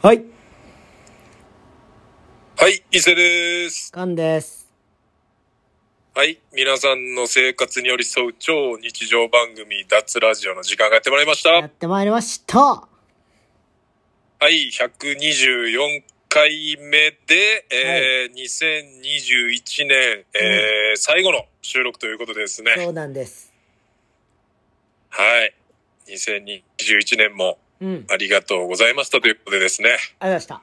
はい、はい、伊勢です。カンです。はい、皆さんの生活に寄り添う超日常番組、脱ラジオの時間がやってまいりました。やってまいりました。はい、124回目で、えー2021年、えー最後の収録ということでですね。そうなんです。はい。2021年もうん。ありがとうございましたということでですね。ありがとうございました。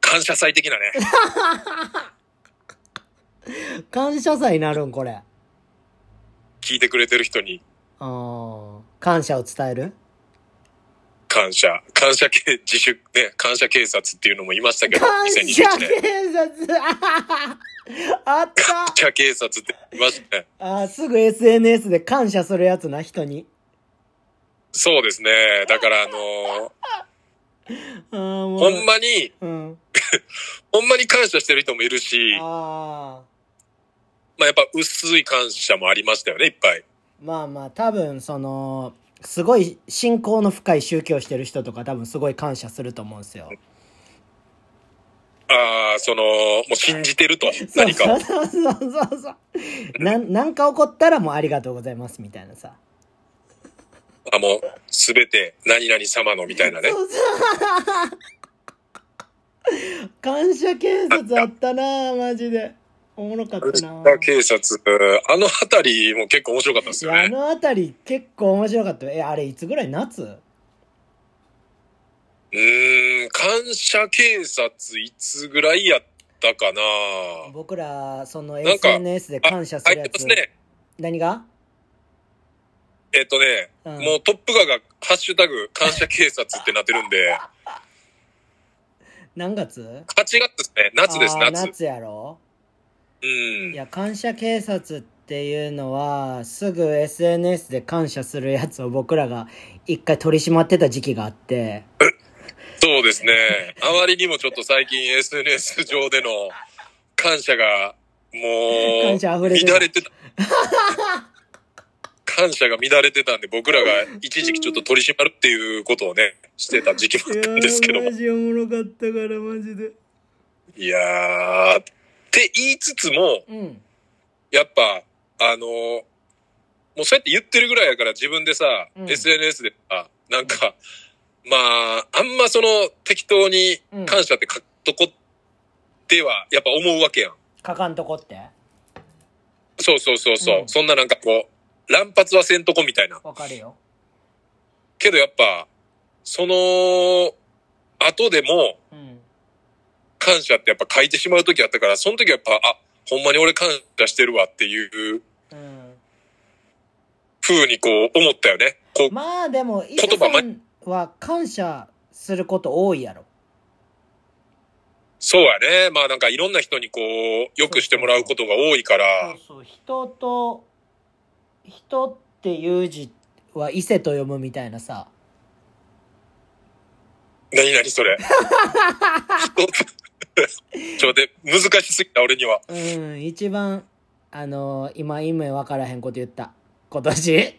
感謝祭的なね。感謝祭になるん、これ。聞いてくれてる人に感謝を伝える？感謝。感謝警、自主、ね、感謝警察っていうのも言いましたけど、感謝2021年。警察 あった感謝警察って言いましたね。あーすぐ SNS で感謝するやつな、人に。そうですね。だからあのーほんまに、うん。ほんまに感謝してる人もいるし、ああ。まあやっぱ薄い感謝もありましたよね、いっぱい。まあまあ、多分、その、すごい信仰の深い宗教してる人とか多分すごい感謝すると思うんですよ。ああ、その、もう信じてると、何かを。そうそうそうそうそう。なん、なんか起こったらもうありがとうございますみたいなさ。あ、もう、すべて何々様のみたいなね。そうそう感謝警察あったなマジで。おもろかったな感謝警察、あのあたりも結構面白かったですよね。のあたり結構面白かったよ。え、あれいつぐらい夏？うーん、感謝警察いつぐらいやったかな僕ら、その SNS で感謝するやつ。ね。何が？えっとね、うんもうトップガーがハッシュタグ感謝警察ってなってるんで、何月？8月ですね。夏です、夏。夏やろ？うんい。や、感謝警察っていうのは、すぐ SNS で感謝するやつを僕らが一回取り締まってた時期があって、そうですね。あまりにもちょっと最近 SNS 上での感謝がもう 感謝溢れてた乱れてた。感謝が乱れてたんで僕らが一時期ちょっと取り締まるっていうことをね、してた時期もあったんですけども。ジおもろかったから、マジで。いやー、って言いつつも、うん。やっぱ、あのもうそうやって言ってるぐらいやから自分でさ、うん SNS でさ、なんか、まあ、あんまその適当に感謝って書っとこっては、やっぱ思うわけやん。かかんとこって？そうそうそうそう。うんそんななんかこう、乱発はせんとこみたいな。わかるよ。けどやっぱ、その、後でもうん。感謝ってやっぱ書いてしまう時あったから、その時はやっぱ、あ、ほんまに俺感謝してるわっていううん。風にこう思ったよね。こう、まあでも、伊言葉勢さんは感謝すること多いやろ。そうやね。まあなんかいろんな人にこう、よくしてもらうことが多いからそう、そう。人と、人っていう字は伊勢と読むみたいなさ。何々それ？ちょ、で、難しすぎた俺には。うん、一番、あの今、意味わからへんこと言った。今年？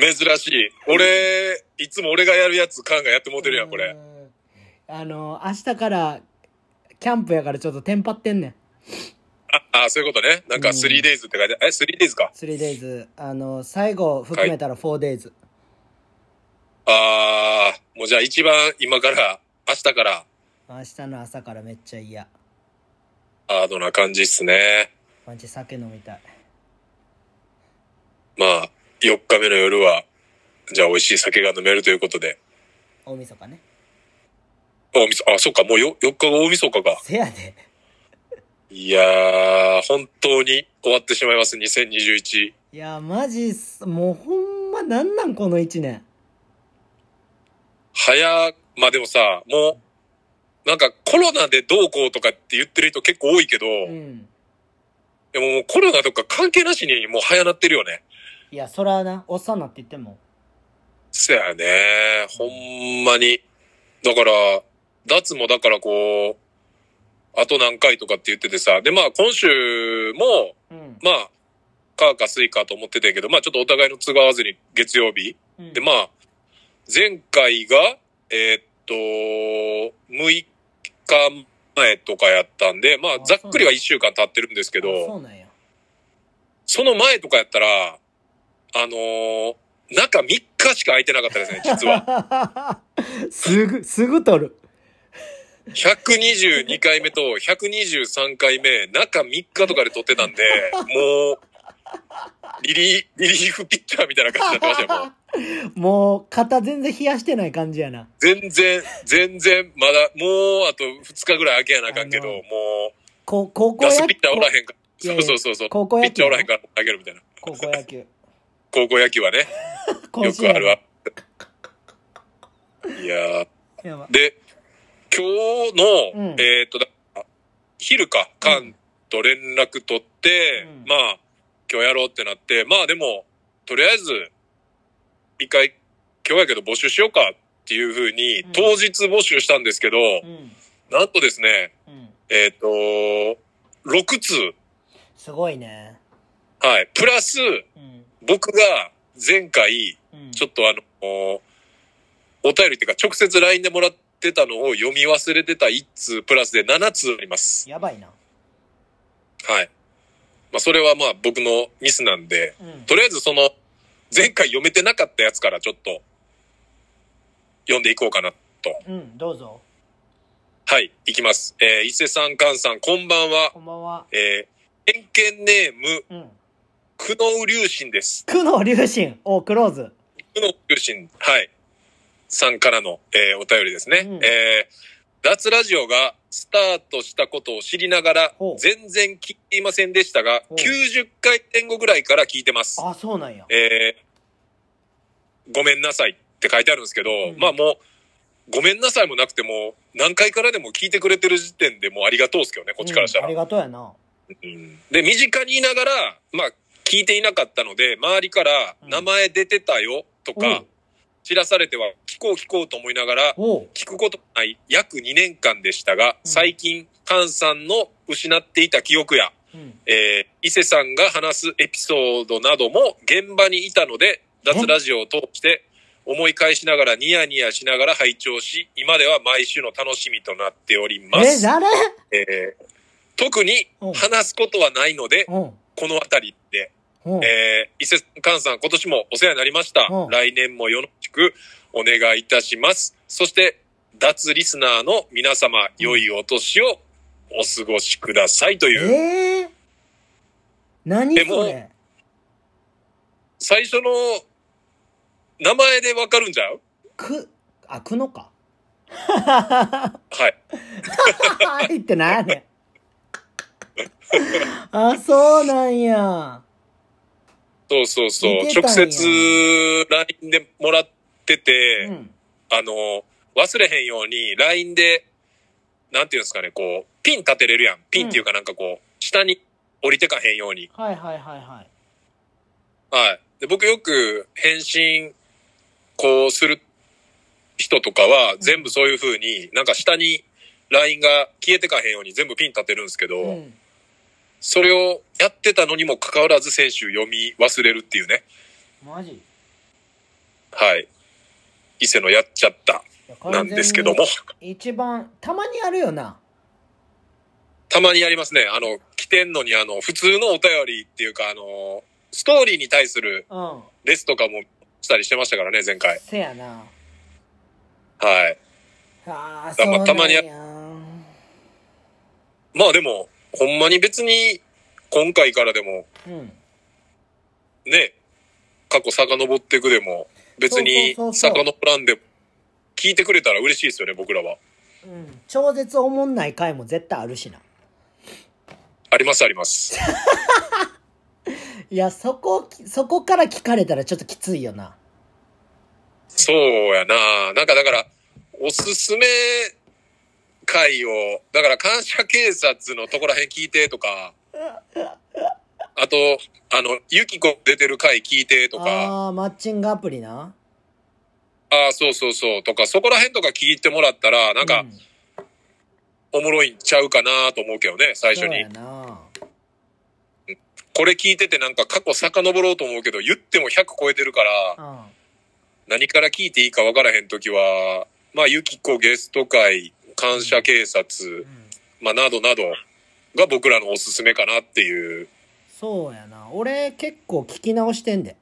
珍しい。俺、いつも俺がやるやつ、カンがやってもうてるやん、これ。うん。あの明日から、キャンプやからちょっとテンパってんねん。あ、あそういうことね。なんかうん 3days って書いて、え、3days か。3days。あの、最後含めたら 4days。あー、もうじゃあ一番今から、明日から、明日の朝からめっちゃ嫌。ハードな感じっすね。マジ酒飲みたい。まあ、4日目の夜は、じゃあ美味しい酒が飲めるということで。大晦日ね。大晦日、あ、そっか、もうよ4日が大晦日か。せやで。いやー、本当に終わってしまいます、2021。いや、マジっす、もうほんまなんなんこの一年。早、まあでもさ、もう、なんかコロナでどうこうとかって言ってる人結構多いけど、うん。でももうコロナとか関係なしにもう早なってるよね。いや、そらな、おっさんなって言っても。そやね。ほんまに。だから、脱もだからこう、あと何回とかって言っててさ、でまあ今週も、うん。まあ、かか水かと思ってたけど、まあちょっとお互いの都合合わずに月曜日。うんでまあ、前回が、えーっと、6日前とかやったんで、まああ、ざっくりは1週間経ってるんですけど、うなんや。その前とかやったら、あのー中3日しか空いてなかったですね、実は。すぐ、すぐ取る。122回目と123回目、中3日とかで撮ってたんで、もう、リリー、リリーフピッチャーみたいな感じになってましたよ、もう。もう、肩全然冷やしてない感じやな。全然、全然、まだ、もうあと2日ぐらい空けやなあかんけど、もこ高う、校野球ピッチャーおらへんから。いやいそそうそうそう。高校野球ピッチャーおらへんから投げるみたいな。高校野球。高校野球はね、よくあるわ。いやで、今日の、うんえーっと、だ昼か、カンと連絡取って、うんまあ、今日やろうってなって、まあでも、とりあえず、一回、今日やけど募集しようかっていうふうにうん、当日募集したんですけど、うん。なんとですね、うん。えーっと、6通、すごいね。はい、プラス、うん。僕が前回、うん。ちょっとあの、おお便りっていうか、直接 LINE でもらってたのを読み忘れてた1通プラスで7通あります。やばいな。はい。まあ、それはまあ僕のミスなんで、うん。とりあえずその、前回読めてなかったやつからちょっと、読んでいこうかなと。うん、どうぞ。はい、いきます。えー、伊勢さん、菅さん、こんばんは。こんばんは。えー、偏見ネーム、うん。久能龍心です。久能龍心。お、クローズ。久能龍心、はい。さんからの、えーお便りですね。うんえー、脱ラジオがスタートしたことを知りながら全然聞いていませんでしたがほう、90回前後ぐらいから聞いてます。あ、そうなんや。えー、ごめんなさいって書いてあるんですけど、んまあもう、ごめんなさいもなくても、何回からでも聞いてくれてる時点でもうありがとうですけどね、こっちからしたら。うんありがとうやな。うんで、身近にいながら、まあ、聞いていなかったので、周りから、うん名前出てたよ、とか、うん知らされては、聞こう聞こうと思いながら。聞くことがない約2年間でしたが、うん最近、菅さんの失っていた記憶や、うん。えー伊勢さんが話すエピソードなども現場にいたので、脱ラジオを通して思い返しながらニヤニヤしながら拝聴し、今では毎週の楽しみとなっておりまえ、す。誰？えー特にうん話すことはないので、うん。この辺り。えー、伊勢菅さん今年もお世話になりました。うん来年もよろしくお願いいたします。そして、脱リスナーの皆様、良いお年をお過ごしくださいという、えー、何でもそれ最初の名前でわかるんじゃう？く、あ、くのか。はい。はいってやねん。あ、そうなんや。そうそうそう直接 LINE でもらってて、うん。あの、忘れへんように LINE で、なんていうんですかね、こう、ピン立てれるやん。ピンっていうかなんかこう、下に降りてかへんように。はいはいはいはい。はい。で、僕よく返信、こうする人とかは、全部そういう風に、なんか下に LINE が消えてかへんように全部ピン立てるんですけど、うん。それをやってたのにもかかわらず先週読み忘れるっていうね。マジ？はい。伊勢のやっちゃったなんですけども、一番、たまにあるよな。たまにやりますね。あの、来てんのにあの、普通のお便りっていうかあの、ストーリーに対するうん。レスとかもしたりしてましたからね、前回。せやな。はい。ああ、だそうなんや。たまにまあでも、ほんまに別に、今回からでも、うん。ね、過去遡っていくでも、別に遡らんでも、聞いてくれたら嬉しいですよね、僕らは。うん。超絶おもんない回も絶対あるしな。ありますあります。いや、そこ、そこから聞かれたらちょっときついよな。そうやな。なんかだから、おすすめ回を、だから感謝警察のとこらへん聞いてとか、あと、あの、ゆきこ出てる回聞いてとか、ああー、マッチングアプリな。ああ、そうそうそう、とか、そこらへんとか聞いてもらったら、なんかう、おもろいんちゃうかなと思うけどね、最初に。これ聞いててなんか過去遡ろうと思うけど、言っても100超えてるから、うん。何から聞いていいか分からへんときは、まあ、ゆきこゲスト会、感謝警察、まあ、などなどが僕らのおすすめかなっていう。そうやな。俺結構聞き直してんで。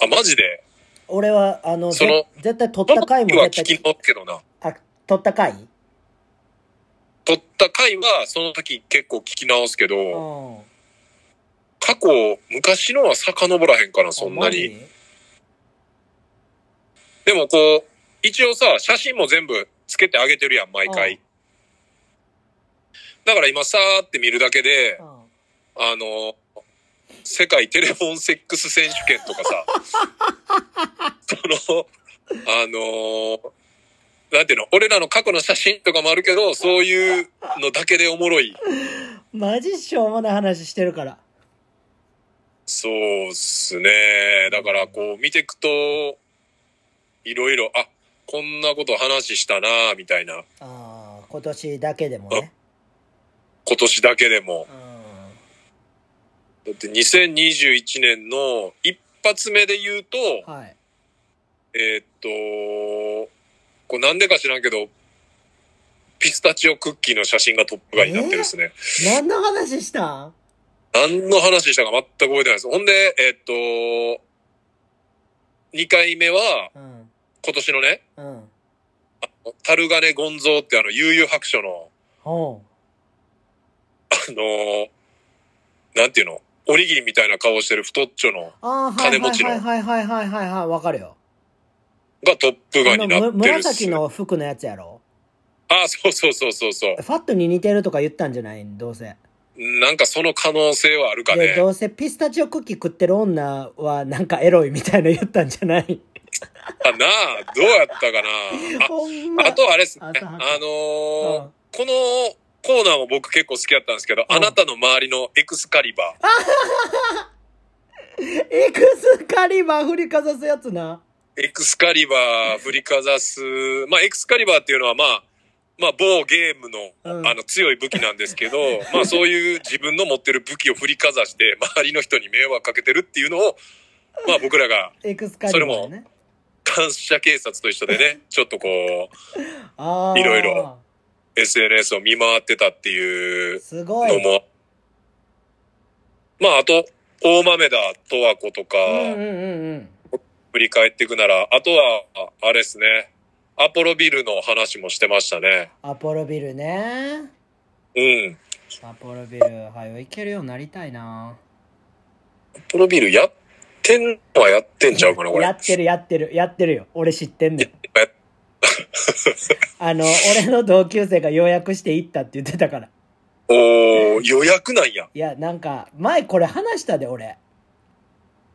あ、マジで？俺はあのそのぜ絶対撮った回もは聞き絶対直すけどな。あ撮った回？撮った回はその時結構聞き直すけうど、ん。過去、昔のは遡らへんかな、そんなに。でもこう、一応さ、写真も全部つけてあげてるやん、毎うん回。だから今さーって見るだけで、うんあの、世界テレフォンセックス選手権とかさ、その、あのなんていうの、俺らの過去の写真とかもあるけど、そういうのだけでおもろい。マジしょうもない話してるからそうっすね。だからこう見ていくと、いろいろ、あ、こんなこと話したなみたいな。ああ今年だけでもね今年だけでも。うんだって2021年の一発目で言うと、はいえーっと、これなんでか知らんけど、ピスタチオクッキーの写真がトップガンになってるですね。何の話した？ん何の話したか全く覚えてないです。ほんで、えーっと、2回目は、うん今年のね、うんタルガネ・ゴンゾーってあの、悠々白書の、ほあのーなんていうの、おにぎりみたいな顔してる太っちょの、金持ちのはいはいはいはいはいはいわかるよがトップガあンになってる。紫の服のやつやろ？あ、そうそうそうそうそう。ファットに似てるとか言ったんじゃない？どうせなんかその可能性はあるかね。でどうせピスタチオクッキー食ってる女はなんかエロいみたいな言ったんじゃないあ、なあ、どうやったかな。あ、あとあれっすね。あのーうんこのコーナーも僕結構好きだったんですけど、うんあなたの周りのエクスカリバ エクスカリバー振りかざすやつなー。エクスカリバー振りかざす。まあ、エクスカリバーっていうのはまあ、まあ、某ゲームの、うんあの、強い武器なんですけど、まあ、そういう自分の持ってる武器を振りかざして、周りの人に迷惑かけてるっていうのを、まあ、僕らがエクスカリバーね感謝警察と一緒でね、ちょっとこう、いろいろ SNS を見回ってたっていうすごい。のも、まあ、あと、大豆田十和子とか、うんうんうんうん。振り返っていくなら、あとは、ああれですね、アポロビルの話もしてましたね。アポロビルね。うん。アポロビルはよ行けるようになりたいな。アポロビルやってんのはやってんちゃうかな、これ。やってるやってる。やってるよ。俺知ってんねんやあの俺の同級生が予約して行ったって言ってたから。おー、予約なんや。いやなんか前これ話したで俺。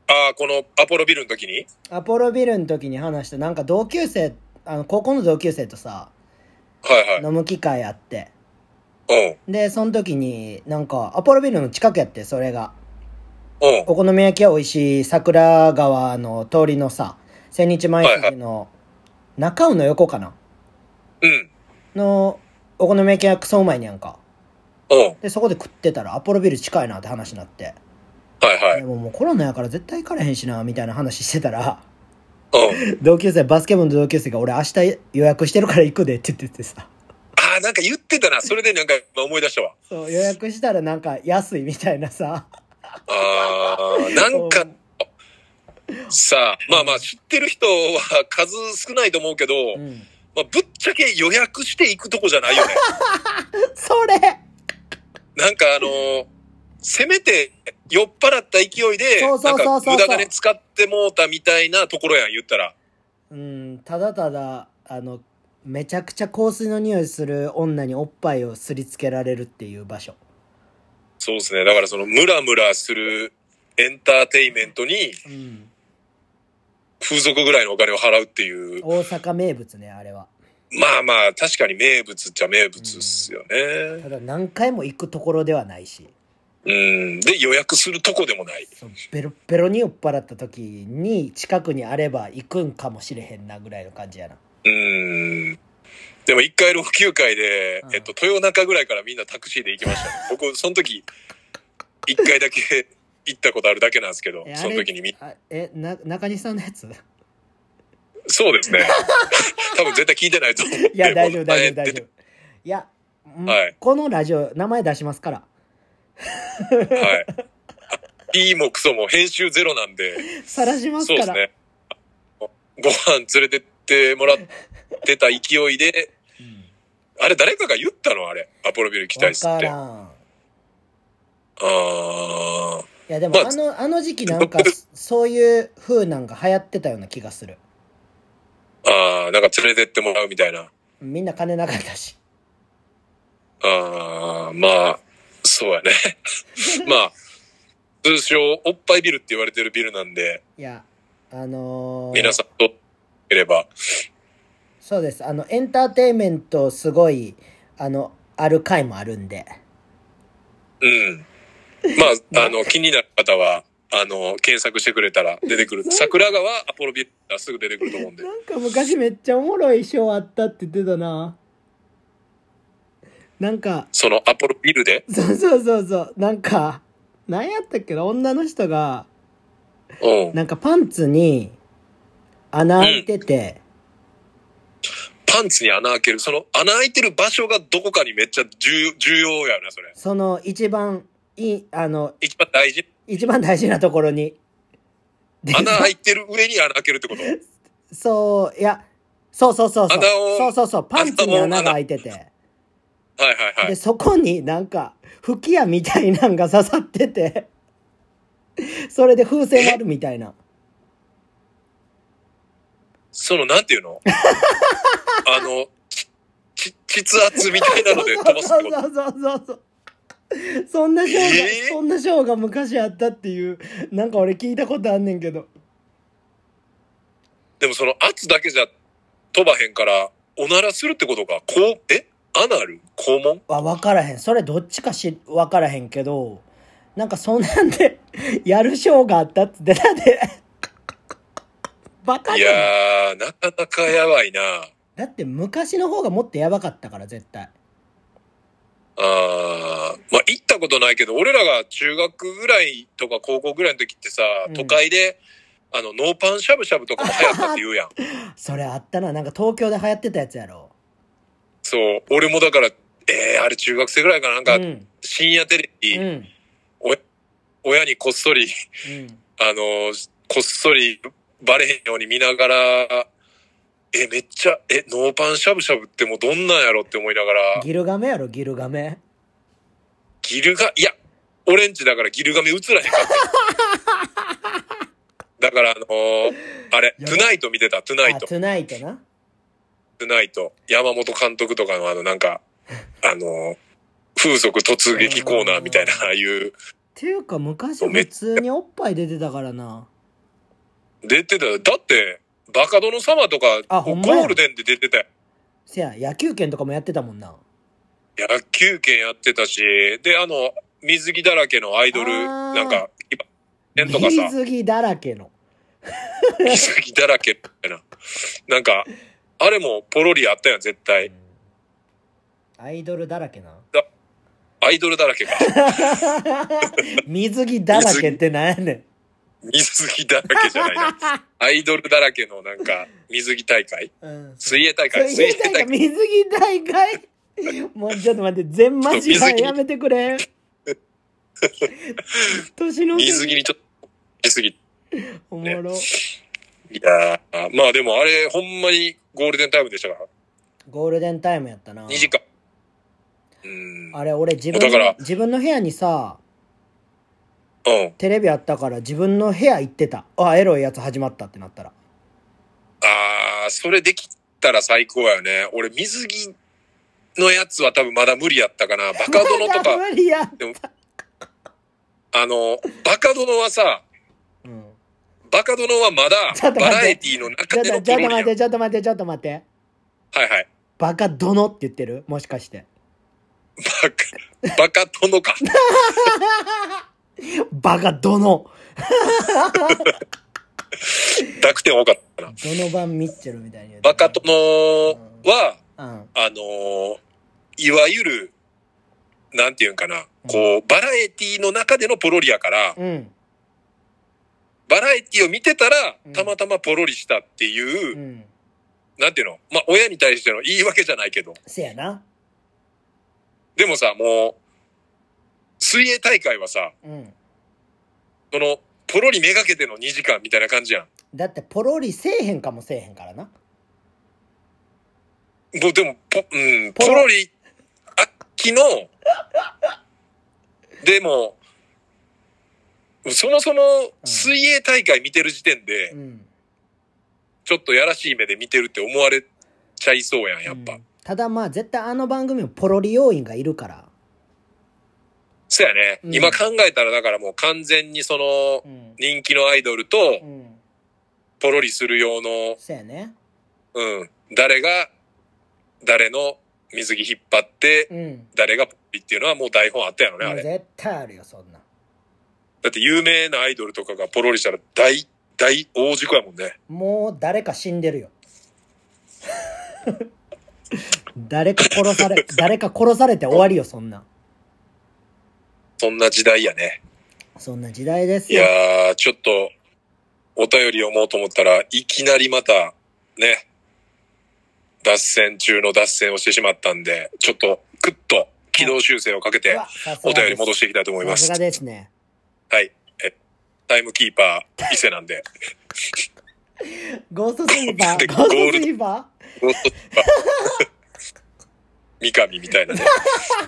ああ、このアポロビルの時に？アポロビルの時に話した。なんか同級生あの高校の同級生とさはいはい。飲む機会あって。うん。でその時になんかアポロビルの近くやってそれがうん。お好み焼きは美味しい桜川の通りのさ千日前筋の中尾の横かな？うん。のお好み焼きがクソうまいねやんかうん。でそこで食ってたらアポロビル近いなって話になってはいはい。でももうコロナやから絶対行かれへんしなみたいな話してたらうん。同級生バスケ部の同級生が俺明日予約してるから行くでって言っててさああ、なんか言ってたな。それでなんか今思い出したわ。そう予約したらなんか安いみたいなさああ、なんか、さあ、まあまあ知ってる人は数少ないと思うけど、うんまあぶっちゃけ予約していくとこじゃないよね。それなんかあのーせめて酔っ払った勢いで、そうそうそうそうなんか無駄金使ってもうたみたいなところやん、言ったら。うんただただあのめちゃくちゃ香水の匂いする女におっぱいをすりつけられるっていう場所そうですね。だからそのムラムラするエンターテインメントにうん風俗ぐらいのお金を払うっていう。大阪名物ねあれはまあまあ確かに名物っちゃ名物っすよね。ただ何回も行くところではないしうん。で予約するとこでもない。そうベロッベロに酔っ払った時に近くにあれば行くんかもしれへんなぐらいの感じやなうん。でも一回老朽会で、うんえっと、豊中ぐらいからみんなタクシーで行きましたね。僕、その時、一回だけ 行ったことあるだけなんですけどえ、その時にみ、えな中西さんのやつ？そうですね。多分絶対聞いてないと思う。いや、大丈夫、大丈夫、前大丈夫。いや、うんはいこのラジオ、名前出しますから。はい。P もクソも編集ゼロなんで、晒しますから。そうですね。ご飯連れてってもらってた勢いで、うんあれ誰かが言ったの？あれ。アポロビル行きたいっすって。あん。あいや、でも、まああの、あの時期なんか、そういう風なんが流行ってたような気がする。ー。ああ、なんか連れてってもらうみたいな。みんな金なかったし。ああ、まあ、そうやね。まあ、通称、おっぱいビルって言われてるビルなんで、いや、あのー皆さんとければ、そうです。あの、エンターテインメントすごい、あの、ある回もあるんで。うん。まあ、あの、気になる方は、あの、検索してくれたら出てくる。桜川アポロビルがすぐ出てくると思うんで。なんか昔めっちゃおもろいショーあったって言ってたな。なんか、そのアポロビルで、そうそうそうそう。なんか、何やったっけな？女の人が、うん。なんかパンツに穴開いてて、パンツに穴開ける。その穴開いてる場所がどこかにめっちゃ重重要やな、それ。その一番いい、あの、一番大事。一番大事なところに。で穴開いてる上に穴開けるってこと？そう、いや、そうそうそうそう。穴をそうそうそう。パンツに穴が開いてて。はいはいはで、い。そこになんか、吹き矢みたいなんが刺さってて、それで風船割るみたいな。その、なんていうの？あの、ち、ち、膣圧みたいなので飛ばすってこと？そうそうそうそう。そんなショーが、えー？そんなショーが昔あったっていう、なんか俺聞いたことあんねんけど。でもその圧だけじゃ飛ばへんから、おならするってことか？こう、え？アナル？肛門？あ、わからへん。それどっちかし、わからへんけど、なんかそんなんで、やるショーがあったって言ってたで。バカいじゃないやー、なかなかやばいな。だって昔の方がもっとやばかったから、絶対。あーまあ、行ったことないけど、俺らが中学ぐらいとか高校ぐらいの時ってさ、うん都会で、あの、ノーパンしゃぶしゃぶとかも流行ったって言うやん。それあったな。なんか東京で流行ってたやつやろ。そう、俺もだから、えー、あれ中学生ぐらいかな、なんか、うん。深夜テレビ、うん。お親にこっそり、うん。あの、こっそりバレへんように見ながら、え、めっちゃ、え、ノーパンしゃぶしゃぶってもうどんなんやろって思いながら、ギルガメやろ、ギルガメ。ギルガ、いや、オレンジだからギルガメ映らへんかった。だからあのーあれ、トゥナイト見てた、トゥナあ、イト。トゥナイトな。トゥナイト。山本監督とかのあの、なんか、あのー風俗突撃コーナーみたいな、ああいう、っていうか昔普通におっぱい出てたからな。出てた。だって、バカ殿様とか、ゴールデンで出てたよせや、野球拳とかもやってたもんな。野球拳やってたし、で、あの、水着だらけのアイドル、なんか、今、ねとかさ、水着だらけの。水着だらけみたいな。なんか、あれもポロリあったやん、絶対。アイドルだらけな。アイドルだらけか。水着だらけってなんやねん。水着だらけじゃないな。アイドルだらけのなんか、水着大会うん。水泳大会水泳大会、水着大会。もうちょっと待って、全マジ水着やめてくれ。年の水着にちょっと、しすぎ。おもろ。いやーまあでもあれ、ほんまにゴールデンタイムでしたか？ら。ゴールデンタイムやったな。2時間。うん。あれ、俺自分自分の部屋にさ、うん。テレビあったから自分の部屋行ってた。あ、エロいやつ始まったってなったら。あー、それできたら最高やよね。俺、水着のやつは多分まだ無理やったかな。バカ殿とか、無理や。あの、バカ殿はさ、うん。バカ殿はまだちょっと待ってバラエティのちょ中でのプロリやんちょっと待って、ちょっと待って、ちょっと待って。はいはい。バカ殿って言ってる？もしかして。バカ、バカ殿か。バカ殿。濁点多かったな。ドノバン・ミッチェルみたいに言うてバカ殿は、うん。あのーいわゆる、なんていうんかな、こう、バラエティの中でのポロリやから、うん。バラエティを見てたらうん、たまたまポロリしたっていう、うんなんていうの？まあ、親に対しての言い訳じゃないけど。せやなでもさ、もう、水泳大会はさ、うん。その、ポロリめがけての2時間みたいな感じやん。だってポロリせえへんかもせえへんからな。もうでも、ポ、うん、ポロ。リ、あっきの、でも、そもそも水泳大会見てる時点でう、ん。ちょっとやらしい目で見てるって思われちゃいそうやん、やっぱ。うん。ただまあ絶対あの番組もポロリ要員がいるからそやね、うん。今考えたらだからもう完全にそのうん。人気のアイドルとうん。ポロリする用の、せやね。うん、誰が誰の水着引っ張ってうん。誰がポロリっていうのはもう台本あったやろね、あれ。絶対あるよそんな。だって有名なアイドルとかがポロリしたら大、大大事故やもんね。もう誰か死んでるよ。誰か殺され 誰か殺されて終わりよそんなそんな時代やね。そんな時代ですいよやー、ちょっと、お便り読もうと思ったらいきなりまた、ね、脱線中の脱線をしてしまったんで、ちょっと、クッと軌道修正をかけてお便り戻していきたいと思いますさすが。ですねはい。え、タイムキーパー、伊勢なんで。ゴーストスイーパでーゴーストスイーパゴーストキーパー三上みたいなね。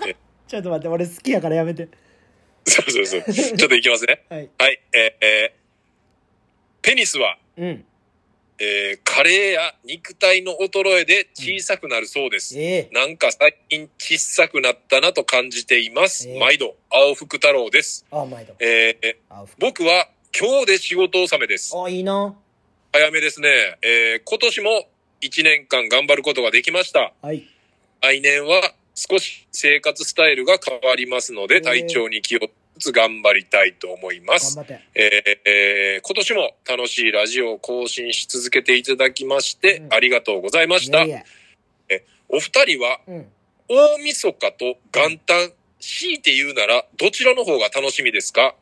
ー ちょっと待って俺好きやからやめてそうそうそう。ちょっといきますね。はいはい。えーえーペニスは、うんえー加齢や肉体の衰えで小さくなるそうです。ええなんか最近小さくなったなと感じています。えー毎度、青福太郎です。あ毎度えー僕は今日で仕事納めです。あいいな早めですね。えー今年も1年間頑張ることができました。はい来年は少し生活スタイルが変わりますので、えー。体調に気をつつ頑張りたいと思います。頑張って。えーえー今年も楽しいラジオを更新し続けていただきまして、うん。ありがとうございました。いやいやお二人はうん。大晦日と元旦、強いて言うならどちらの方が楽しみですか、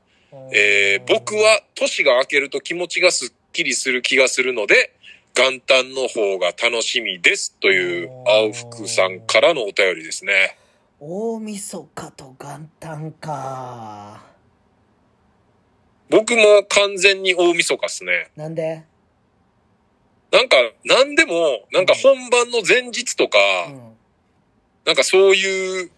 えー僕は年が明けると気持ちがすっきりする気がするので、元旦の方が楽しみですという青福さんからのお便りですね。大晦日と元旦か。僕も完全に大晦日っすね。なんで？なんか、なんでも、なんか本番の前日とか、うん。なんかそういう、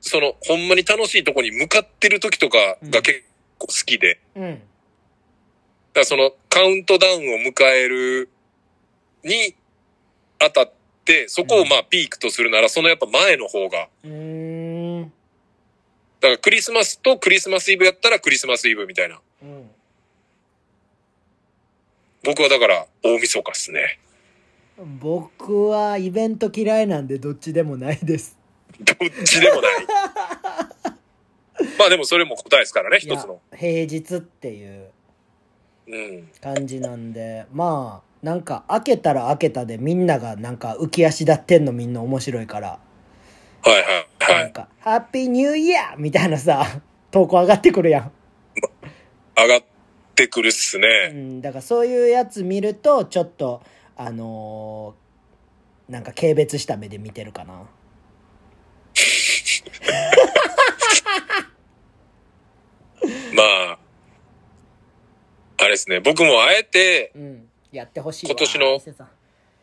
その、ほんまに楽しいとこに向かってる時とかが結構好きで、うん。だからそのカウントダウンを迎えるにあたって、そこをまあピークとするなら、そのやっぱ前の方が、だからクリスマスとクリスマスイブやったらクリスマスイブみたいな。うん僕はだから大晦日っすね。僕はイベント嫌いなんでどっちでもないですどっちでもない。まあでもそれも答えですからね、一つの。平日っていううん。感じなんでまあなんか開けたら開けたでみんながなんか浮き足立ってんのみんな面白いからはいはいはい。なんか「ハッピーニューイヤー!」みたいなさ投稿上がってくるやん、上がってくるっすうね。ん、だからそういうやつ見るとちょっとあのーなんか軽蔑した目で見てるかな まあ、あれですね。僕もあえてうんやってほしいわ今年の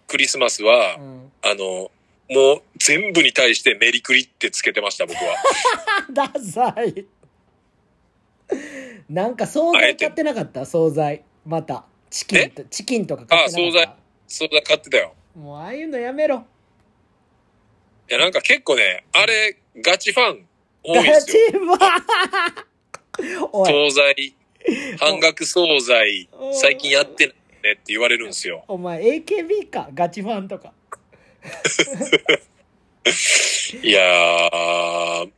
クリスマスは、うん、あの、もう全部に対してメリクリってつけてました、僕は。ダサい。なんか惣菜買ってなかった？惣菜。また。チキンとチキンとか買ってなかった？そうだ、買ってたよ。もうああいうのやめろ。いや、なんか結構ね、あれ、ガチファン多いガですチよ。バ おい。惣菜、半額惣菜。お、最近やってないねって言われるんですよ。お前 AKB かガチファンとかいやー、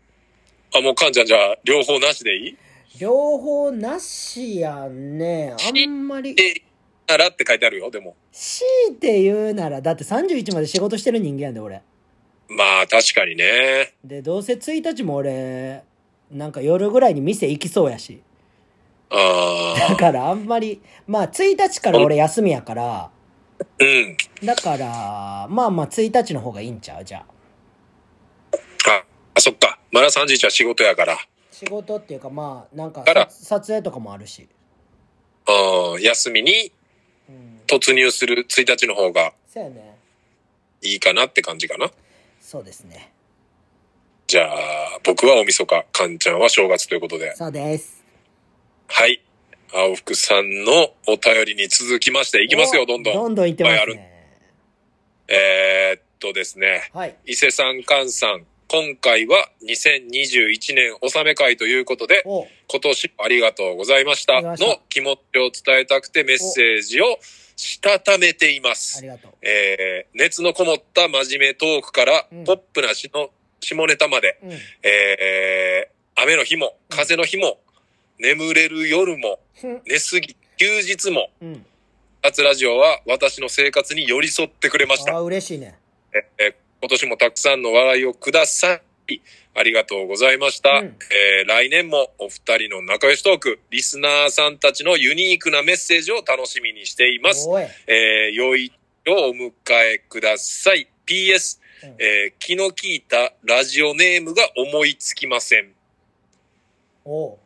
あ、もうかんちゃんじゃあ、両方なしでいい？両方なしやんねあんまりえ、ならって書いてあるよ、でも。強いて言うならだって31まで仕事してる人間やで俺まあ、確かにね。でどうせ1日も俺なんか夜ぐらいに店行きそうやしあだからあんまり、まあ1日から俺休みやから、あ。うん。だから、まあまあ1日の方がいいんちゃう？じゃあ。あ、あそっか。まだ31は仕事やから。仕事っていうかまあ、なんか撮影とかもあるし。うん。休みにうん。突入する1日の方がそうやね。いいかなって感じかな。そうですね。じゃあ、僕は大晦日、かんちゃんは正月ということで。そうです。はい。青福さんのお便りに続きまして、いきますよ、おどんどん。どんどんいってますいっぱいあね。えーっとですね。はい。伊勢さん、かんさん。今回は2021年納め会ということで、お今年もありがとうございましたの気持ちを伝えたくてメッセージをしたためていまあすり。がとう。えー、熱のこもった真面目トークから、うんポップなしの下ネタまで、うん。えー、雨の日も、風の日も、眠れる夜も、寝すぎ、休日も、うん。夏ラジオは私の生活に寄り添ってくれました。あ、嬉しいね。えー今年もたくさんの笑いをください。ありがとうございました。うんえー来年もお二人の仲良しトーク、リスナーさんたちのユニークなメッセージを楽しみにしています。おい。えー良い日をお迎えください。PS、うんえー気の利いたラジオネームが思いつきません。おう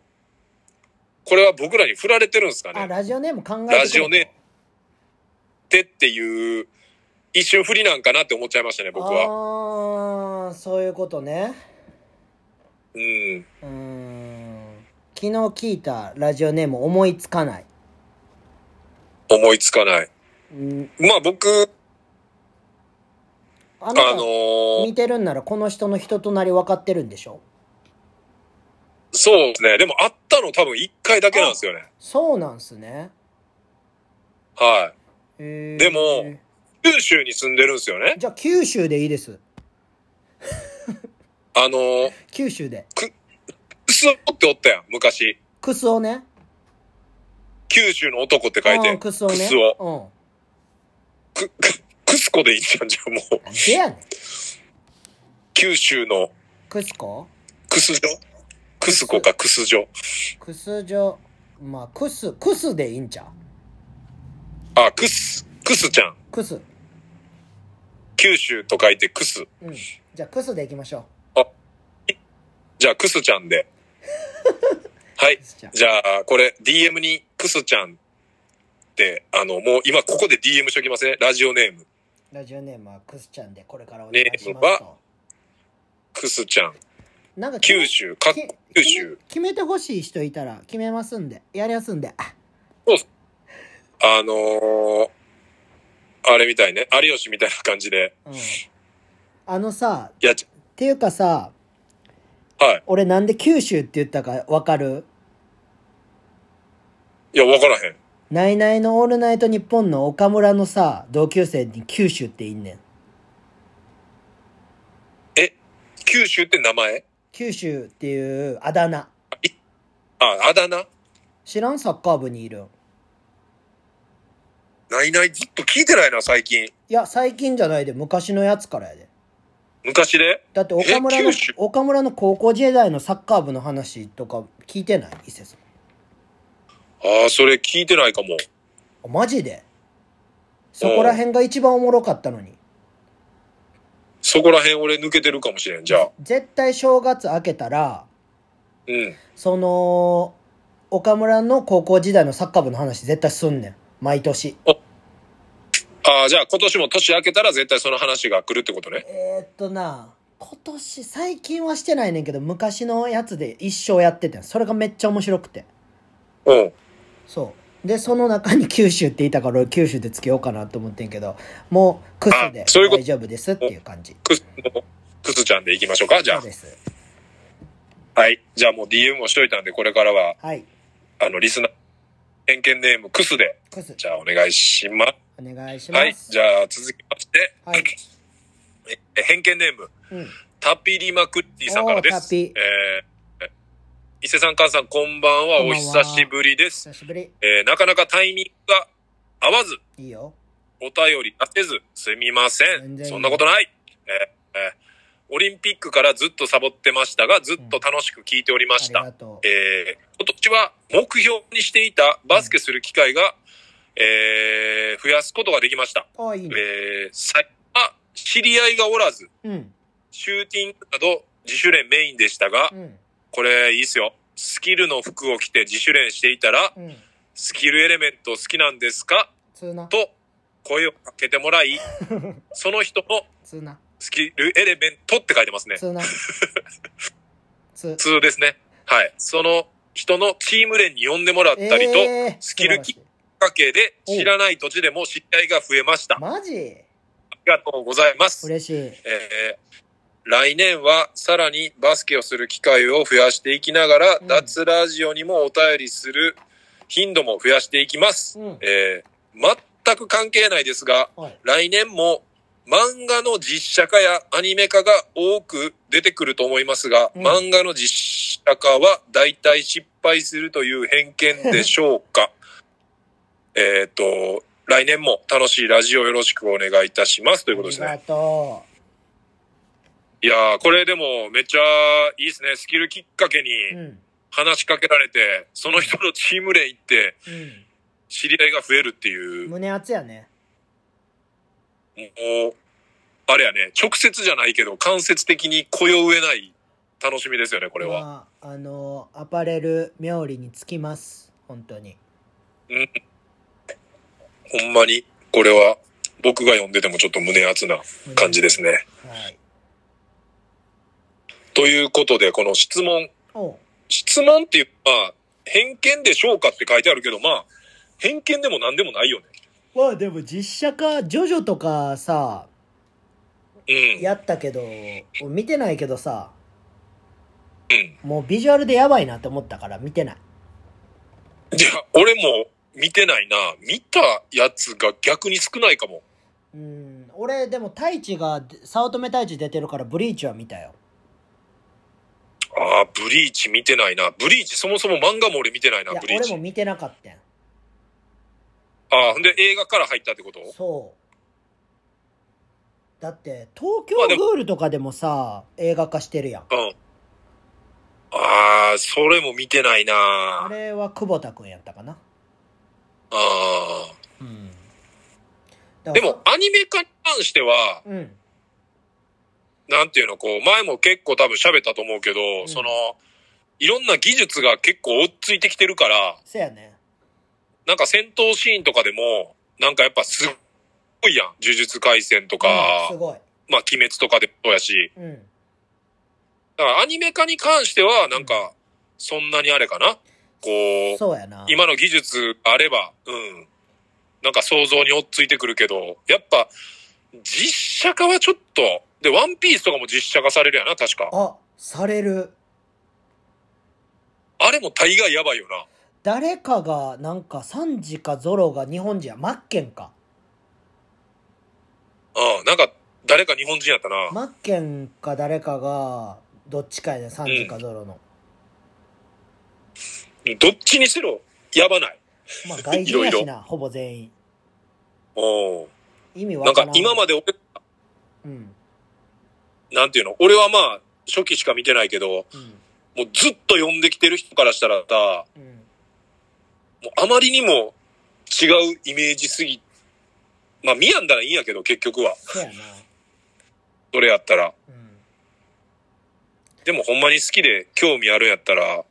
これは僕らに振られてるんですかあ、ねラジオネーム考えてラジオネームってっていう、一瞬振りなんかなって思っちゃいましたね、僕は。ああ、そういうことね。うん。うーん。昨日聞いたラジオネーム思いつかない。思いつかない。うん。まあ僕、あのー見てるんならこの人の人となり分かってるんでしょ？そうですね。でも会ったの多分一回だけなんですよね。そうなんすね。はえーでもい。九州に住んでるんですよね。じゃあ九州でいいです。あのー、九州で。クスオっておったやん、昔。クスオね。九州の男って書いてうん、。クスオね。クスオ。うん。く、くクスコでいいじゃん、じゃあもう。でやねん。九州のクスコクスジョクスコかクスジョ。クスジョ、まあ、クス、クスでいいんちゃう？あ、クス、クスちゃん。クス。九州と書いてクス。うん。じゃあ、クスでいきましょじゃあクスちゃんで。はい。クスちゃんじゃあ、これ DM にクスちゃんって、あの、もう今ここで DM しときますね。ラジオネーム。う。ラジオネームはクスちゃんで、これからお願いしネームはますと。クスちゃん。なんか九州、か九州。決めてほしい人いたら決めますんで、やりやすんで。ああのー、あれみたいね。有吉みたいな感じで。うん。あのさ、いや、ちっていうかさ、はい。俺なんで九州って言ったかわかる？いや、わからへん。ナイナイのオールナイトニッポンの岡村のさ、同級生に九州って言んねん。え、九州って名前？九州っていうあだ名。あ、あだ名？知らんサッカー部にいるん。ないない、ずっと聞いてないな、最近。いや、最近じゃないで、昔のやつからやで。昔で？だって岡村のえ九州、岡村の高校時代のサッカー部の話とか聞いてない？伊勢さん。ああ、それ聞いてないかも。あマジで？そこら辺が一番おもろかったのに。そこら辺俺抜けてるかもしれん、じゃあ。絶対正月明けたら、うん。その、岡村の高校時代のサッカー部の話絶対すんねん。毎年。ああ、じゃあ今年も年明けたら絶対その話が来るってことね。えー、っとな、今年、最近はしてないねんけど、昔のやつで一生やっててん。それがめっちゃ面白くて。うん。そう。で、その中に九州って言いたから俺九州でつけようかなと思ってんけど、もう、クスで大丈夫ですっていう感じ。クスの、クスちゃんで行きましょうか、じゃそうです。あ。はい。じゃあもう DM もしといたんで、これからは、はい。あの、リスナー、偏見ネームクスで、クス。じゃあお願いします。お願いします。はい。じゃあ続きまして、はい。え偏見ネーム、うん。タピリマクッティさんからです。タピえー、伊勢さん、母さん、こんばんは。お久しぶりです。久しぶり。えー、なかなかタイミングが合わず、いいよ。お便り出せず、すみません。そんなことない。えーえーオリンピックからずっとサボってましたが、ずっと楽しく聞いておりました。う。えー今年は目標にしていたバスケする機会が、えー増やすことができました。あ、いいね。えー、さあ、知り合いがおらず、うん。シューティングなど自主練メインでしたがう、ん。これいいっすよ。スキルの服を着て自主練していたら、うん。スキルエレメント好きなんですか？と声をかけてもらい、その人の。スキルエレメントって書いてますね。通な。通。普通ですね。はい。その人のチーム連に呼んでもらったりと、えースキルき素晴らしいかけで知らない土地でも知り合いが増えました。あマジ？りがとうございます。嬉しい。えー来年はさらにバスケをする機会を増やしていきながら、うん脱ラジオにもお便りする頻度も増やしていきます。うん。えー全く関係ないですが、はい。来年も漫画の実写化やアニメ化が多く出てくると思いますが、うん漫画の実写化は大体失敗するという偏見でしょうか？えっと、来年も楽しいラジオよろしくお願いいたしますということですね。ありがといやー、これでもめっちゃいいですね。スキルきっかけう。うにん。話しかけられて、その人のチーム連行ってうん。知り合いが増えるっていう、も胸熱やね。う、あれやね、直接じゃないけど間接的に雇用を得ない楽しみですよね、これは。まあ、あの、アパレル冥利につきます。本当に。ほんまに、これは僕が読んでてもちょっと胸熱な感じですね。はい。ということで、この質問。質問っていう、まあ、偏見でしょうかって書いてあるけど、まあ、偏見でも何でもないよね。まあでも実写化、ジョジョとかさ、うん。やったけど、見てないけどさ、うん。もうビジュアルでやばいなって思ったから見てない。いや、俺も見てないな。見たやつが逆に少ないかも。うん。俺、でも太一が、早乙女太一出てるからブリーチは見たよ。ああ、ブリーチ見てないな。ブリーチそもそも漫画も俺見てないな、いや、ブリーチ。俺も見てなかったん。ああ、ほんで映画から入ったってこと？そう。だって、東京まあでもグールとかでもさ、映画化してるやん。うん。ああ、それも見てないな。ああれは久保田くんやったかな。あうん。ー。でも、アニメ化に関しては、うん。なんていうの、こう、前も結構多分喋ったと思うけど、んその、いろんな技術が結構追っついてきてるから、せやね。なんか戦闘シーンとかでも、なんかやっぱすっごいやん。呪術廻戦とか、うんすごい。まあ鬼滅とかでもそうやし、うん。だからアニメ化に関しては、なんか、そんなにあれかなこう、そうやな。今の技術あれば、うん。なんか想像に追っついてくるけど、やっぱ、実写化はちょっと、で、ワンピースとかも実写化されるやな、確か。あ、される。あれも大概やばいよな。誰かが、なんか、サンジかゾロが日本人や。マッケンか。うん、なんか、誰か日本人やったな。マッケンか誰かが、どっちかやね。サンジかゾロの。どっちにしろ、やばない。まあ、外人やいろいしな、ほぼ全員。お意味わなんからん。か今まで俺、うん。なんていうの？俺はまあ、初期しか見てないけど、うん。もうずっと読んできてる人からしたらさ、うん。もうあまりにも違うイメージすぎ、まあ見やんだらいいんやけど、結局は。そやな。それやったら。うん。でもほんまに好きで興味あるんやったら、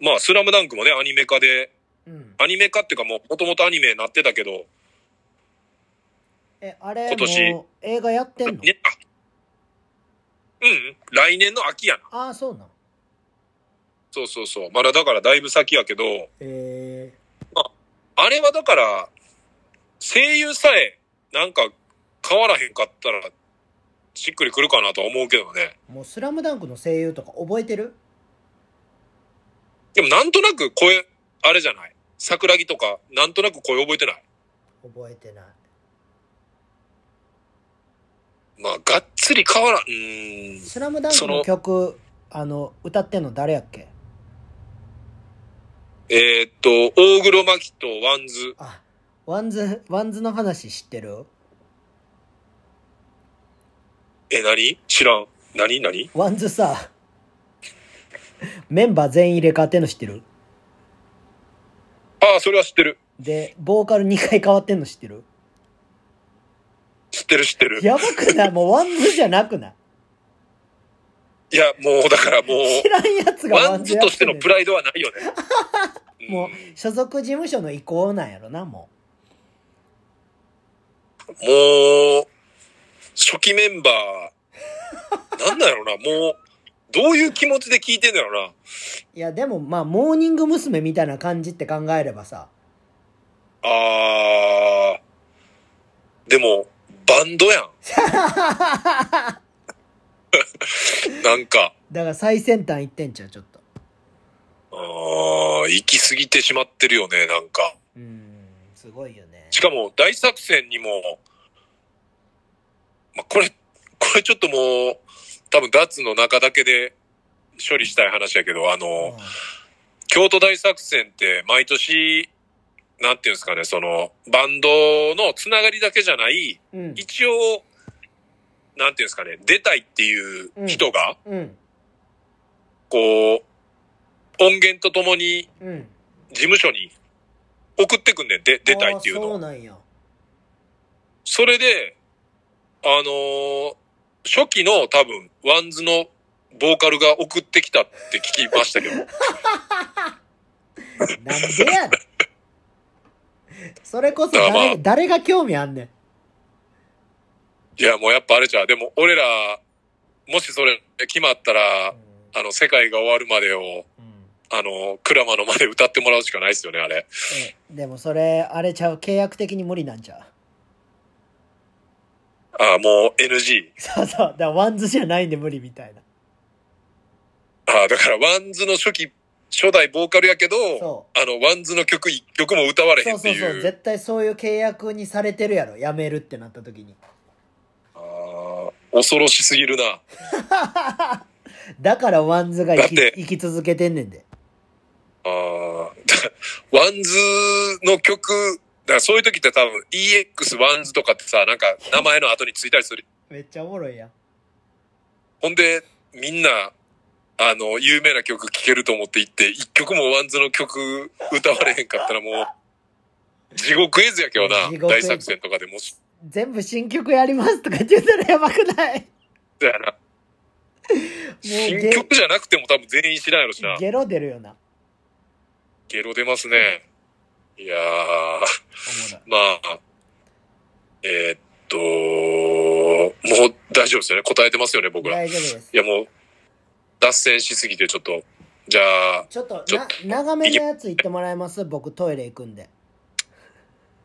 まあ、スラムダンクもね、アニメ化で、うん。アニメ化っていうかもう、もともとアニメになってたけど、え、あれ、今年映画やってんの？ね、あ、うん、来年の秋やな。ああ、そうなん。そうそうそう。まだだからだいぶ先やけど、えあれはだから、声優さえ、なんか、変わらへんかったら、しっくりくるかなとは思うけどね。ー、もうスラムダンクの声優とか覚えてる？でもなんとなく声、あれじゃない？桜木とか、なんとなく声覚えてない？覚えてない。まあ、がっつり変わらん。うーん。スラムダンクの曲、あの、歌ってんの誰やっけ？えーっと、大黒摩季と WANDS。あ、 WANDS、WANDS の話知ってる？え、何？知らん。何？何？ WANDS さ、メンバー全員入れ替わってんの知ってる？ああ、それは知ってる。で、ボーカル2回変わってんの知ってる？知ってる知ってる。やばくない？もう WANDSじゃなくない？いや、もうだからも知らんやつう、が WANDSとしてのプライドはないよね。もう、所属事務所の意向なんやろな、ももう、初期メンバー、なんだろうな、もう、どういう気持ちで聞いてんだろうな。う。いや、でも、まあ、モーニング娘。みたいな感じって考えればさ、あー、でも、バンドやん。なんか、だから最先端行ってんちゃう、ちょっと。あー、行き過ぎてしまってるよね、なんか。うーん、すごいよね。しかも、大作戦にも、まあ、これ、これちょっともう、多分、ダッツの中だけで処理したい話やけど、あの、京都大作戦って毎年、なんていうんですかね、その、バンドのつながりだけじゃない、うん。一応、なんていうんですかね、出たいっていう人が、うん。こう、音源とともにうん。事務所に送ってくんねん、で、出たいっていうのを。そうなんや。それで、あのー初期の多分、 WANDSのボーカルが送ってきたって聞きましたけど。なんでや。それこそだからまあ誰誰が興味あんねん。いや、もうやっぱあれじゃう。でも、俺ら、もしそれ決まったら、あの、世界が終わるまでを、うんうんあの、クラマのまで歌ってもらうしかないですよね、あれ。えでもそれ、あれちゃう、契約的に無理なんちゃう？ああ、もう NG。そうそう。だから WANDSじゃないんで無理みたいな。ああ、だから WANDSの初期、初代ボーカルやけど、そあの、 WANDSの曲一曲も歌われへんっていう。そうそうそう。絶対そういう契約にされてるやろ。辞めるってなった時に。ああ、恐ろしすぎるな。だから WANDSが生き生き続けてんねんで。ああ、 WANDSの曲、だからそういう時って多分 EX ワンズとかってさ、なんか名前の後についたりする。めっちゃおもろいやん。ほんで、みんな、あの、有名な曲聴けると思って行って、一曲も WANDSの曲歌われへんかったらもう、地獄絵図やけどな大作戦とかでもし、全部新曲やりますとか言ってたらやばくない？そうやな。新ゲ曲じゃなくても多分全員知らんやろしな。ゲロ出るよな。ゲロ出ますね。いやー。まあ、えーっと、もう大丈夫ですよね。答えてますよね、僕ら。い大丈夫です。やもう、脱線しすぎてちょっと、じゃあ、ちょっとちょっとな長めのやつ言ってもらえます？僕トイレ行くんで。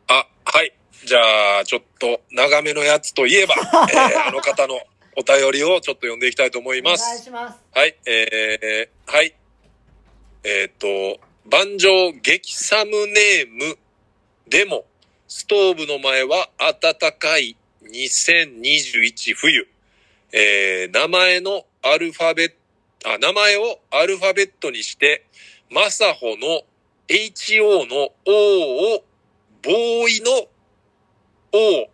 あ、はい。じゃあ、ちょっと長めのやつといえば、えーあの方のお便りをちょっと読んでいきたいと思いお願います。します。はい、えー、はい。えーっと、万丈激サムネームでも、ストーブの前は暖かい2021冬。えー、名前のアルファベット、あ、名前をアルファベットにして、マサホの HO の O を、ボーイの O。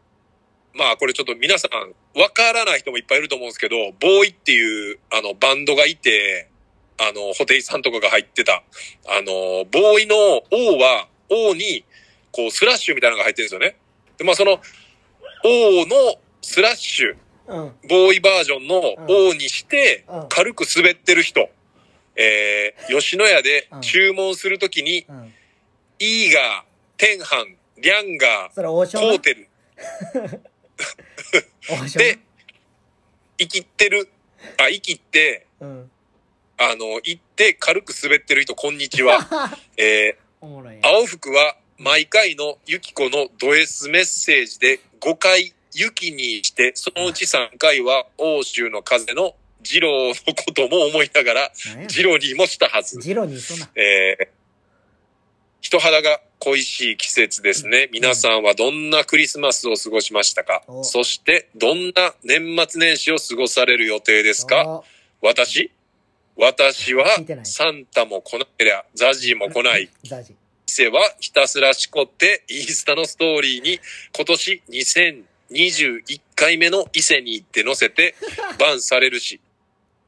まあこれちょっと皆さん、わからない人もいっぱいいると思うんですけど、ボーイっていう、あの、バンドがいて、あの、ホテイさんとかが入ってた、あの、ボーイの O は、O に、こう、スラッシュみたいなのが入ってるんですよね。で、まあその、O のスラッシュ、ボーイバージョンのうん O にしてうん、軽く滑ってる人。えー、吉野家でうん注文するときに、うん。イーガー、テンハン、リャンガー、将コーテル で、生きってる、あ、生きって、うん。あの、行って軽く滑ってる人、こんにちは。えー、青服は毎回のユキコのド S メッセージで5回ユキにして、そのうち3回は欧州の風のジローのことも思いながら、ジロにもしたはず。ジロにすな。えー、人肌が恋しい季節ですね。皆さんはどんなクリスマスを過ごしましたか？お。そして、どんな年末年始を過ごされる予定ですか？お。私？私はサンタも来なけりゃ、ザジーも来ない。店はひたすらしこってインスタのストーリーに今年21回目の伊勢に行って乗せて、バンされるし、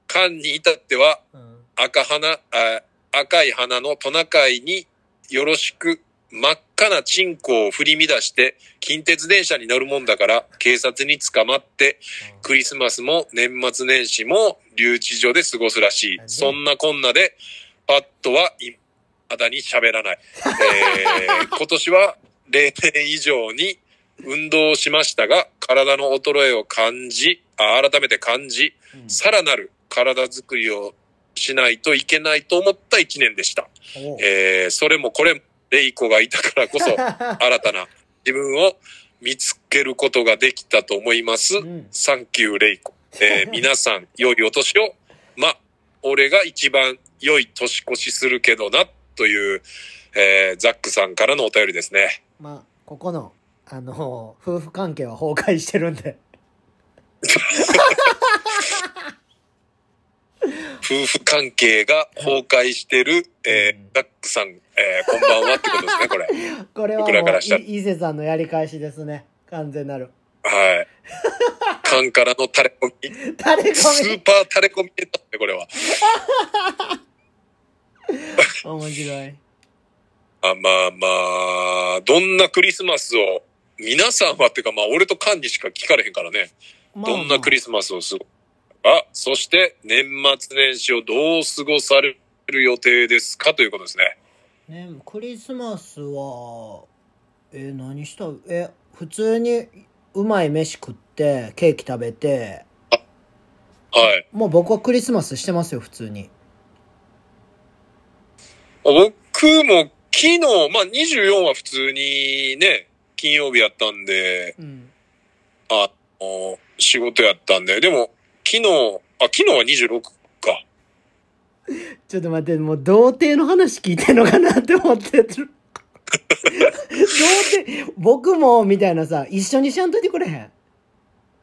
間に至っては、うん。赤花、あ赤い花のトナカイによろしく真っ赤なチンコを振り乱して近鉄電車に乗るもんだから警察に捕まってクリスマスも年末年始も留置所で過ごすらしい。そんなこんなでパッとは未だに喋らない。えー 今年は例年以上に運動しましたが体の衰えを感じ、あ改めて感じ、うんさらなる体づくりをしないといけないと思った一年でした。えーそれもこれも、レイコがいたからこそ、新たな自分を見つけることができたと思います。うんサンキュー、レイコ。えー 皆さん、良いお年を。ま、俺が一番良い年越しするけどな、という、えーザックさんからのお便りですね。まあここのあの夫婦関係は崩壊してるんで夫婦関係が崩壊してる、えーうんザックさん、えーこんばんはってことですね、これ。これはも僕らからしたら伊勢さんのやり返しですね完全なるはい。カンからのタレコミ。垂れス込ーパータレコミだって、これは。み面白い あまあまあ、どんなクリスマスを、皆さんはっていうかまあ俺とカンにしか聞かれへんからね。まあまあどんなクリスマスを過ごあ、そして年末年始をどう過ごされる予定ですか？ということですね。ねクリスマスはえ何した？え普通にうまい飯食ってケーキ食べてはい。もう僕はクリスマスしてますよ普通に僕も昨日、まあ24は普通にね、金曜日やったんで、うんあの仕事やったんで、でも昨日、あ、昨日は26か。ちょっと待ってもう童貞の話聞いてんのかなって思ってる童貞僕もみたいなさ一緒にしゃんといてくれへん？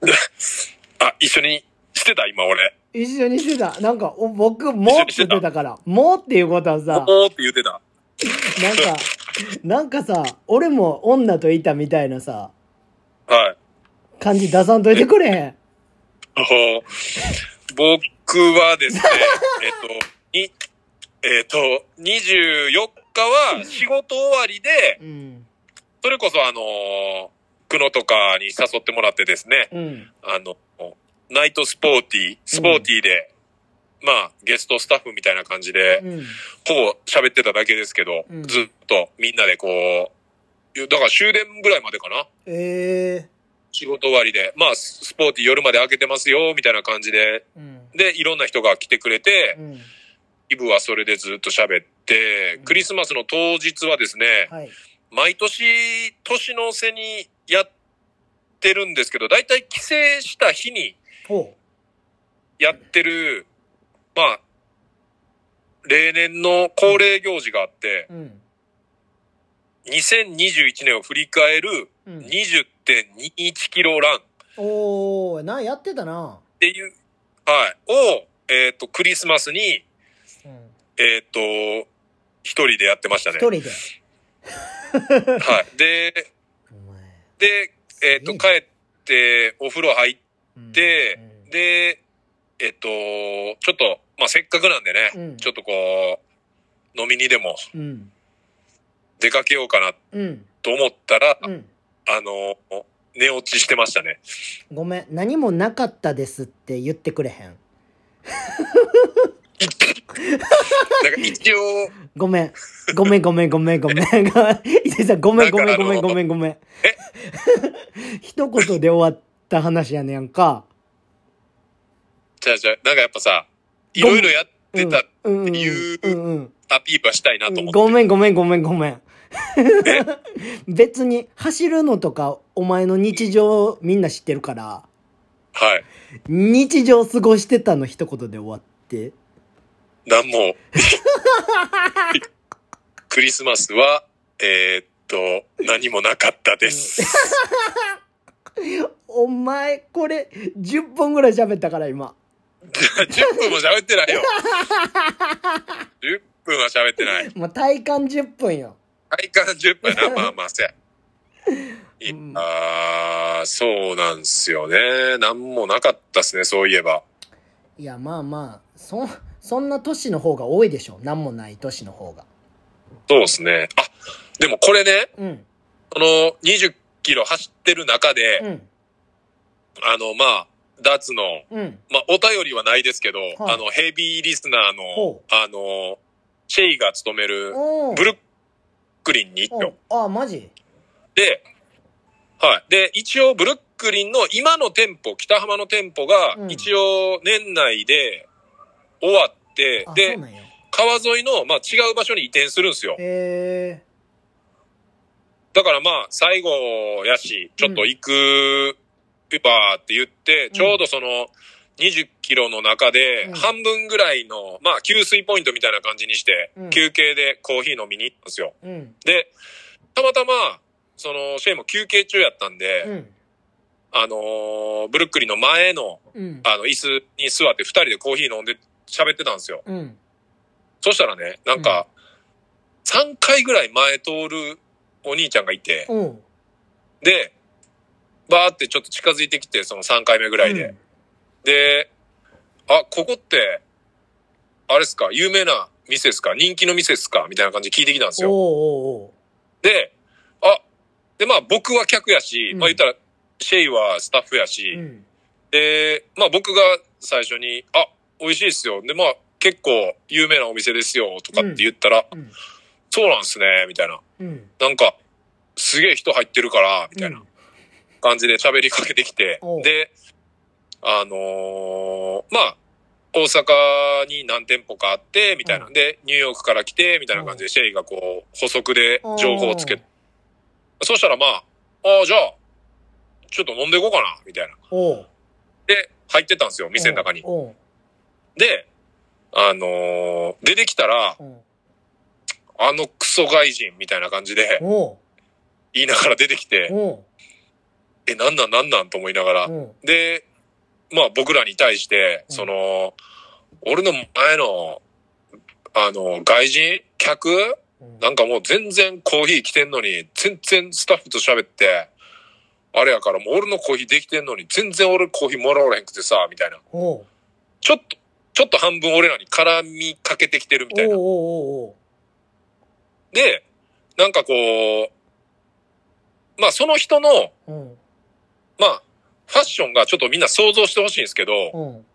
あ、一緒にしてた今俺。一緒にしてたなんかお僕もって言ってたからもうっていうことはさおーって言ってた。なんか なんかさ俺も女といたみたいなさはい。感じ出さんといてくれへん？あの僕はですね、えっと、い、えっと、24日は仕事終わりで、うん。それこそあの、久野とかに誘ってもらってですね、うん。あの、ナイトスポーティー、スポーティーで、まあ、ゲストスタッフみたいな感じで、うん。ほぼ喋ってただけですけど、うん。ずっとみんなでこう、だから終電ぐらいまでかな。ええ仕事終わりで、まあ、ススポーティー夜まで開けてますよ、みたいな感じで、うん。で、いろんな人が来てくれて、うん。イブはそれでずっと喋ってうん、クリスマスの当日はですね、はい。毎年、年の瀬にやってるんですけど、だいたい帰省した日にほやってる、まあ、例年の恒例行事があって、ううん2021年を振り返るうん。20.21キロラン。っおおなやってたな。ていう、はい、を、えっ、と、クリスマスに、うん。えっ、と、一人でやってましたね。一人で。はい。で、で、えっ、と、す帰って、お風呂入っうん。て、で、えっ、と、ちょっと、まあ、せっかくなんでね、うんちょっとこう、飲みにでもうん出かけようかなうんと思ったら、うんあの、寝落ちしてましたね。ごめん何もなかったですって言ってくれへんなんか一応、ごめん。ごめんごめんごめんごめん。伊勢ごめんごめん ごめんごめんごめん。え？一言で終わった話やねんか。じゃあじゃあなんかやっぱさ、いろいろやってたっていうアピールはしたいなと思って。ごめんごめんごめんごめん。別に走るのとかお前の日常みんな知ってるから、はい。日常過ごしてたの一言で終わって。なんも。クリスマスは、えーっと、何もなかったです。お前、これ、10本ぐらい喋ったから今。10分も喋ってないよ。10分は喋ってない。もう体感10分よ。体感10分やな、まあまあせや。いうんあーそうなんすよね。なんもなかったっすね、そういえば。いやまあまあそそんな都市の方が多いでしょ何もない都市の方がそうですね。あ、でもこれね、うんこの20キロ走ってる中で、うんあの、まあ、ダーツの、うん。まあ、お便りはないですけど、はい。あの、ヘビーリスナーのほ、あの、シェイが勤めるブルックリンに行ったあマジ？で、はい。で、一応ブルックリンの今の店舗、北浜の店舗がう、ん。一応年内で終わって、うんや。川沿いの、まあ、違う場所に移転するんですよ。へえだからまあ、最後やし、ちょっと行く、ばーって言って、ん。ちょうどその、20キロの中でうん、半分ぐらいの、まあ、給水ポイントみたいな感じにしてうん、休憩でコーヒー飲みに行ったんですよ。うん。で、たまたま、その、シェイも休憩中やったんで、うん。あのーブルックリンの前の、うん。あの、椅子に座って二人でコーヒー飲んで喋ってたんですよ。うん。そしたらね、なんか、3回ぐらい前通るお兄ちゃんがいて、で、バーってちょっと近づいてきて、その3回目ぐらいで。で、あ、ここって、あれっすか？有名な店っすか？人気の店っすか？みたいな感じで聞いてきたんですよ。おうおで、あ、で、まあ僕は客やし、うん。まあ言ったら、シェイはスタッフやし、うん。で、まあ僕が最初に、あ、美味しいっすよ。で、まあ結構有名なお店ですよ、とかって言ったら、うん。そうなんすね、みたいな。うん。なんか、すげえ人入ってるから、みたいな感じで喋りかけてきてで、あのーまあ、大阪に何店舗かあって、みたいな。うん。で、ニューヨークから来て、みたいな感じで、シェイがこう、補足で情報をつけそしたらまあ、ああ、じゃあ、ちょっと飲んでいこうかな、みたいな。で、入ってたんですよ、店の中に。で、あのー出てきたら、あのクソ外人みたいな感じで言いながら出てきて、え、なんなんなんなんと思いながら。おうで、まあ僕らに対して、うんその、俺の前の、あの、外人客うんなんかもう全然コーヒー来てんのに、全然スタッフと喋って、あれやからもう俺のコーヒーできてんのに、全然俺コーヒーもらわれへんくてさ、みたいな。ちょっと、ちょっと半分俺らに絡みかけてきてるみたいな。で、なんかこう、まあその人の、うんまあ、ファッションがちょっとみんな想像してほしいんですけど、うん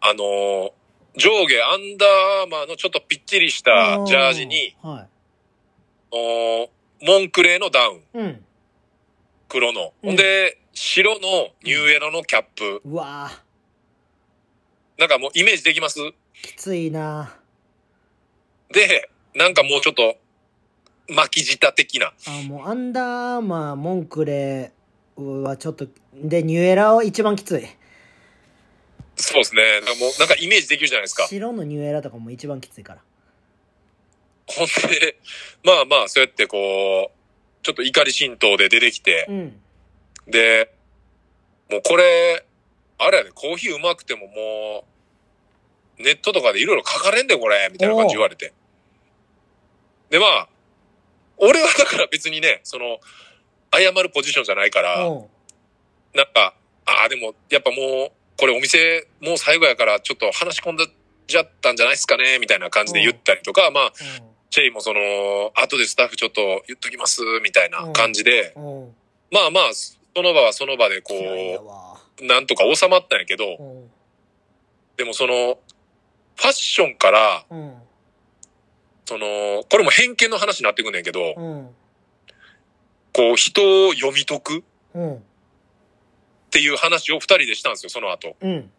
あのー上下アンダーアーマーのちょっとぴっちりしたジャージに、はおーモンクレーのダウン、いうん。黒の。うん。ほんで、白のニューエラのキャップ。うわぁなんかもうイメージできます？きついな。で、なんかもうちょっと、巻き舌的な。あもうアンダーアーマーモンクレーはちょっとでニューエラは一番きついそうですね。なんかもう、なんかイメージできるじゃないですか。白のニューエラとかも一番きついからほんで、まあまあ、そうやってこう、ちょっと怒り心頭で出てきてう、んで、もうこれ、あれやね、コーヒーうまくてももう、ネットとかでいろいろ書かれんでこれ、みたいな感じ言われて。で、まあ、俺はだから別にね、その、謝るポジションじゃないから、なんか、ああ、でも、やっぱもう、これお店、もう最後やから、ちょっと話し込んだじゃったんじゃないですかね、みたいな感じで言ったりとか、まあ、チェイもその、後でスタッフちょっと言っときます、みたいな感じで、まあまあ、その場はその場でこう、わ。なんとか収まったんやけど、でもその、ファッションから、うん。その、これも偏見の話になってくんねんけど、うんこう、人を読み解くっうんていう話を二人でしたんですよ、その後。うん。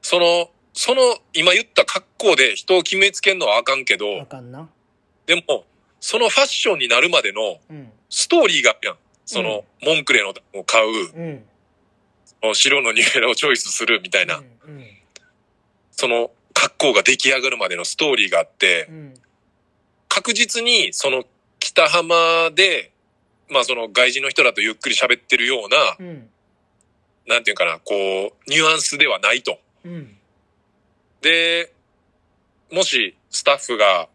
その、その、今言った格好で人を決めつけんのはあかんけあど、かんな。でも、そのファッションになるまでのうん。ストーリーがあるやん。その、モンクレーのを買う、うん白のニューエラをチョイスするみたいな、うん。その格好が出来上がるまでのストーリーがあってう、ん。確実にその北浜で、まあその外人の人らとゆっくり喋ってるような、うんなんていうかな、こう、ニュアンスではないと。うんで、もしスタッフが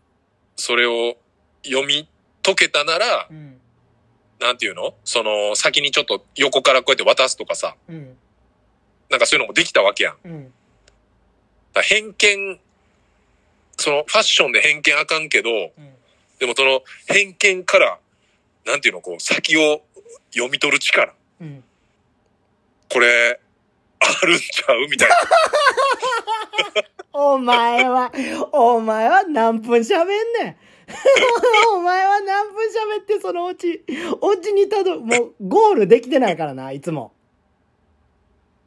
それを読み解けたならう、んなんていうの？その、先にちょっと横からこうやって渡すとかさ、うん。なんかそういうのもできたわけやん。うん。ら偏見、その、ファッションで偏見あかんけど、うん。でもその、偏見から、なんていうの、こう、先を読み取る力。うん。これ、あるんちゃう？みたいな。お前は、お前は何分喋んねん。お前は何分喋ってそのオチ、オチにたど、もうゴールできてないからな、いつも。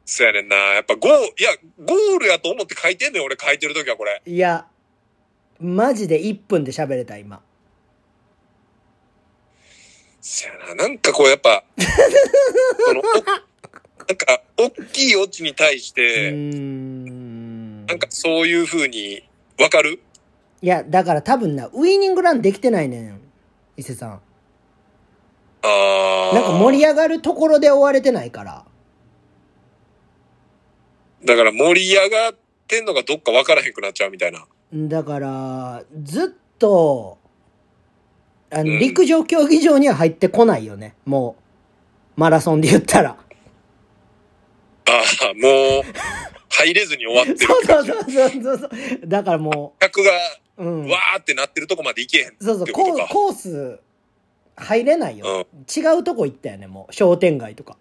そうやねんな。やっぱゴー、いや、ゴールやと思って書いてんねん、俺書いてるときはこれ。いや、マジで1分で喋れた、今。そやな。なんかこうやっぱ、その、おなんか、大きいオチに対して、ん。なんかそういう風に、わかる？いや、だから多分な、ウイニングランできてないねん、伊勢さん。あー。なんか盛り上がるところで終われてないから。だから盛り上がってんのがどっかわからへんくなっちゃうみたいな。だから、ずっと、あの、うん陸上競技場には入ってこないよね。もう、マラソンで言ったら。ああ、もう、入れずに終わってるそう。そうそうそうそう。だからも客が、う、うん。わーってなってるとこまで行けへんそうそう。コーコース、入れないよ。違うとこ行ったよね、もう。商店街とか。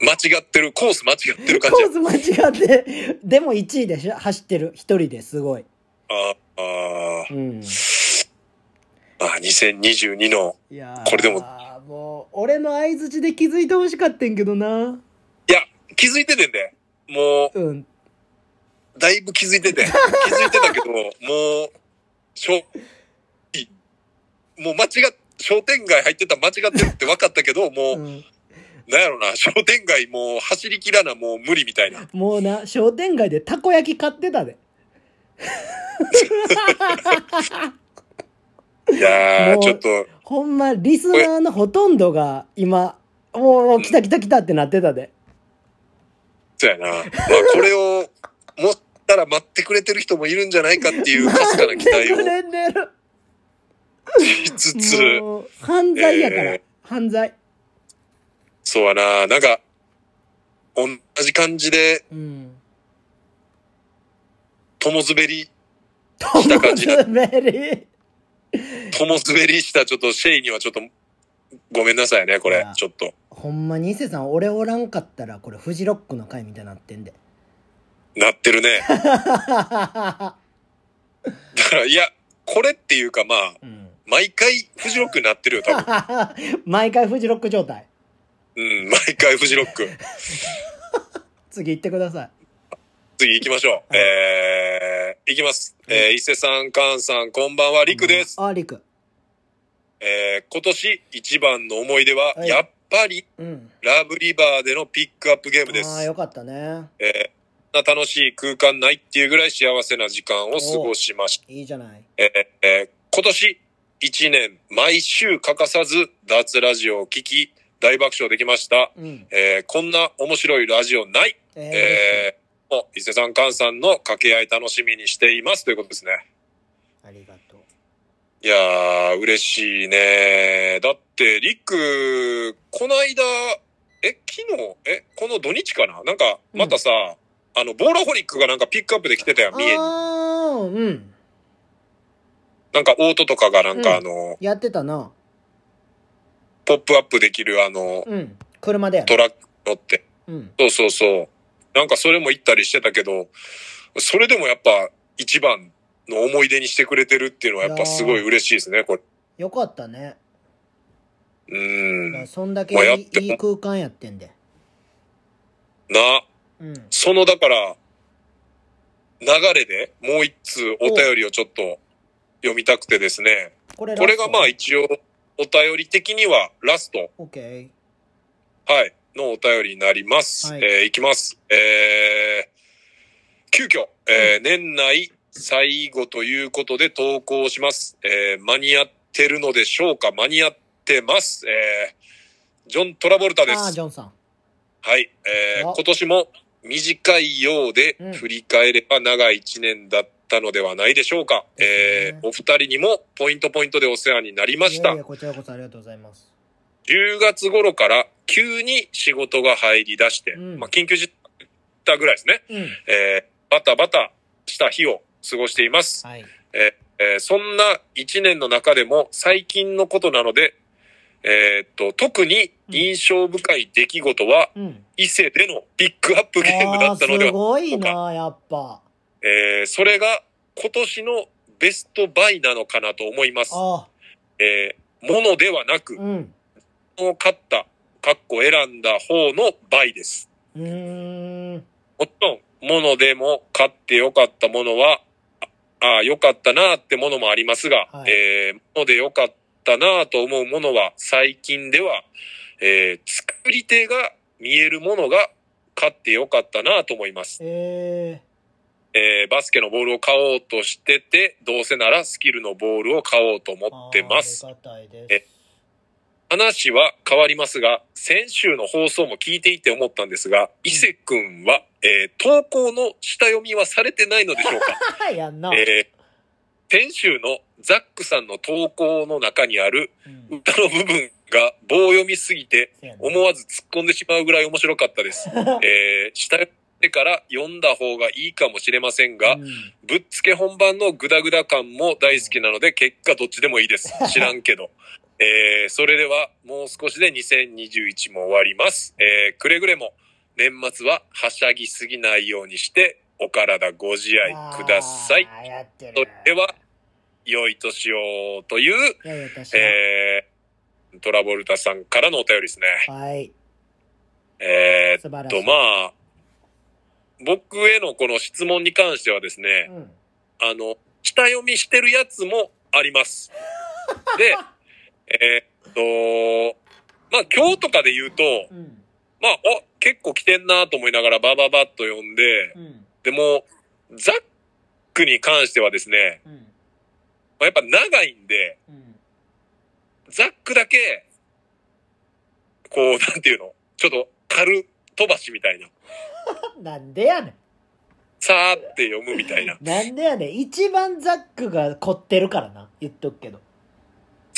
間違ってる、コース間違ってる感コじやース間違って、でも1位でしょ？走ってる。一人ですごい。ああうん。ああ、2022の。これでももう、俺の相づちで気づいてほしかったんけどな。いや、気づいててんで。もうん。う、だいぶ気づいてて。気づいてたけど、もう、しょ、いもう間違っ、商店街入ってたら間違ってるって分かったけど、もう、うんなんやろな、商店街もう走りきらな、もう無理みたいな。もうな、商店街でたこ焼き買ってたで。いやー、ちょっと、ほんま、リスナーのほとんどが今、もう来た来た来たってなってたで。そうやな。まあ、これを、持ったら待ってくれてる人もいるんじゃないかっていう、かすかな期待をくれてる。しつつ、犯罪やから。え犯罪。そうやな、なんか、同じ感じで、うん。友滑り、トした感じだ滑り。友滑りしたちょっとシェイにはちょっと、ごめんなさいね、これちょっと。ほんまに伊勢さん、俺おらんかったら、これフジロックの回みたいになってんで。なってるね。だから、いや、これっていうかまあ、うん。毎回フジロックになってるよ、多分。毎回フジロック状態。うん、毎回フジロック。次行ってください。次行きましょう。えー、行きます。えー、伊勢さん、カンさん、こんばんは、りくです。あ、りく。えー、今年一番の思い出は、はいやっぱり、うん。ラブリバーでのピックアップゲームでああ、す。よかったね。えー、楽しい空間ないっていうぐらい幸せな時間を過ごしました。いいじゃない。えーえー今年一年、毎週欠かさず、脱ラジオを聞き、大爆笑できました。うん。えーこんな面白いラジオない。えー、えー、伊勢さん、菅さんの掛け合い楽しみにしていますということですね。ありがとう。いやー、嬉しいね。だって、リック、この間、え、昨日、え、この土日かな？なんか、またさ、あの、ボーラホリックがなんかピックアップで来てたやん、三重に。うん。なんか、オートとかがなんか、うんあの、やってたな。ポップアップできるあの、うん。車でやトラック乗って。うん。そうそうそう。なんかそれも行ったりしてたけど、それでもやっぱ一番の思い出にしてくれてるっていうのはやっぱすごい嬉しいですね、これ。よかったね。うん。そんだけまあやってもいいいい空間やってんで。な、うん。そのだから、流れでもう一通お便りをちょっと読みたくてですね。これこれがまあ一応お便り的にはラスト、オッケはい、のお便りになります。はいえーいきます。えー、急遽、えー年内最後ということで投稿します。えー間に合ってるのでしょうか？間に合ってます。えー、ジョン・トラボルタですジ。ョンさん。はい。えーあ今年も短いようでうん振り返れば長い一年だっったのではないでしょうか。ですねえー、お二人にもポイントポイントでお世話になりましたいやい。やこちらこそありがとうございます。10月頃から急に仕事が入り出して、うんまあ緊急事態ぐらいですね。うん。えー、バタバタした日を過ごしています。はい。えーえーそんな一年の中でも最近のことなので、えーっと、特に印象深い出来事は、うん。伊勢でのピックアップゲームだったのではすごいな、やっぱ。えーそれが今年のベストバイなのかなと思います。あえーものではなくー、うん。を買った、かっこ選んだ方のバイです。うーん。もちろん、ものでも買ってよかったものは、ああ、よかったなってものもありますが、はいえーものでよかったなと思うものは、最近では、えー作り手が見えるものが買ってよかったなと思います。ええーバスケのボールを買おうとしてて、どうせならスキルのボールを買おうとー。思ってます。ありがたいでえす。話は変わりますが、先週の放送も聞いていて思ったんですが、伊勢くんは、えー投稿の下読みはされてないのでしょうか？やんな。えー先週のザックさんの投稿の中にあるうん歌の部分が棒読みすぎて思わず突っ込んでしまうぐらい面白かったです。えー下読んでから読んだ方がいいかもしれませんが、うんぶっつけ本番のグダグダ感も大好きなので、結果どっちでもいいです。知らんけど。えー、それではもう少しで2021も終わります。えー、くれぐれも年末ははしゃぎすぎないようにして、お体ご自愛ください。それでは、良い年をという。えー、トラボルタさんからのお便りですね。はい。えー、素晴らしい。と、まあ、僕へのこの質問に関してはですね、うん。あの、下読みしてるやつもあります。で、えーっと、まあ今日とかで言うと、うん。まあ、お、結構来てんなと思いながらバババッと読んで、うん。でも、ザックに関してはですね、うん。まあ、やっぱ長いんで、うん。ザックだけ、こう、なんていうの、ちょっと軽飛ばしみたいな、なんでやねさーって読むみたいな。ん。なんでやねん。一番ザックが凝ってるからな。言っとくけど。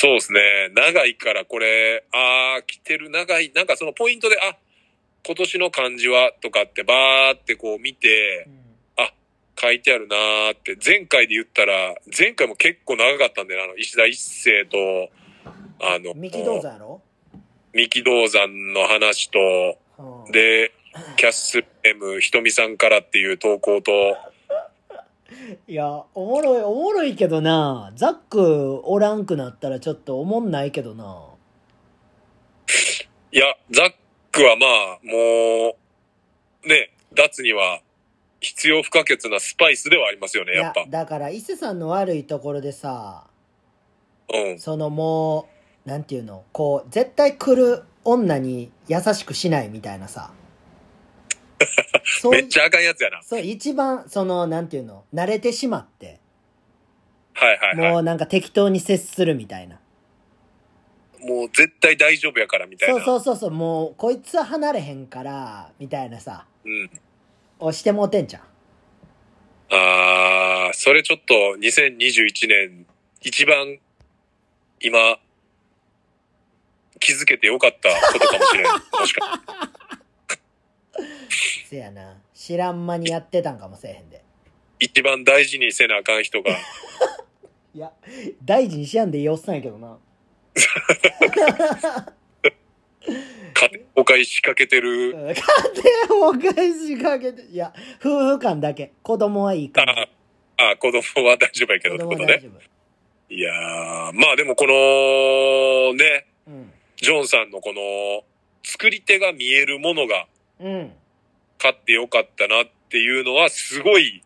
そうですね。長いからこれ、あー、来てる長い。なんかそのポイントで、あ、今年の漢字はとかってバーってこう見てう、ん。書いてあるなーって、前回で言ったら、前回も結構長かったんで、あの、石田一世と、あの、三木道山やろ？三木道山の話と、うん。で、キャッスル M ひとみさんからっていう投稿と、いや、おもろい、おもろいけどな。ザックおらんくなったらちょっとおもんないけどな。いや、ザックはまあ、もう、ね、脱には必要不可欠なスパイスではありますよね、やっぱ。、だから伊勢さんの悪いところでさ、うん。そのもう、なんていうの、こう、絶対来る女に優しくしないみたいなさ。めっちゃあかんやつやな。そう、一番、その、なんていうの、慣れてしまって、はいはいはい。もうなんか適当に接するみたいな。もう絶対大丈夫やからみたいな。そうそうそうそう、もう、こいつは離れへんから、みたいなさ、うん。押してもうてんじゃん。あー、それちょっと2021年一番今気づけてよかったことかもしれない。もしか せやな。知らん間にやってたんかもせえへんで。一番大事にせなあかん人が、いや、大事にしやんでいいおっさんやけどな。家庭崩壊しかけてる。家庭崩壊しかけて、いや、夫婦間だけ。子供はいいから。ああ、子供は大丈夫やけど子ってことね。いやー、まあでもこの、ね、うん。ジョンさんのこの、作り手が見えるものがうん。買ってよかったなっていうのはすごい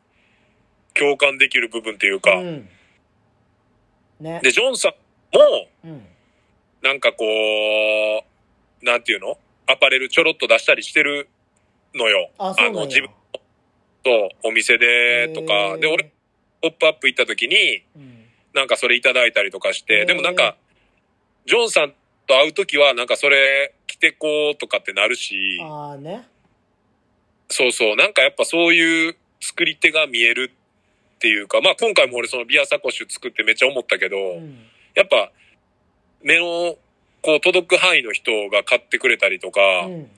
共感できる部分っていうか、うん。ね。で、ジョンさんも、うん。なんかこう、なんていうの？アパレルちょろっと出したりしてるのよ。あ、の、や自分とお店でとへか。ーで、俺、ポップアップ行った時に、うん。なんかそれいただいたりとかしへて、ーでもなんか、ジョンさんと会う時は、なんかそれ着てこうとかってなるし、ああね。そうそう、なんかやっぱそういう作り手が見えるっっていうか、まあ今回も俺そのビアサコッシュ作ってめっちゃ思ったけど、うん。やっぱ目のこう届く範囲の人が買ってくれたりとか、うん。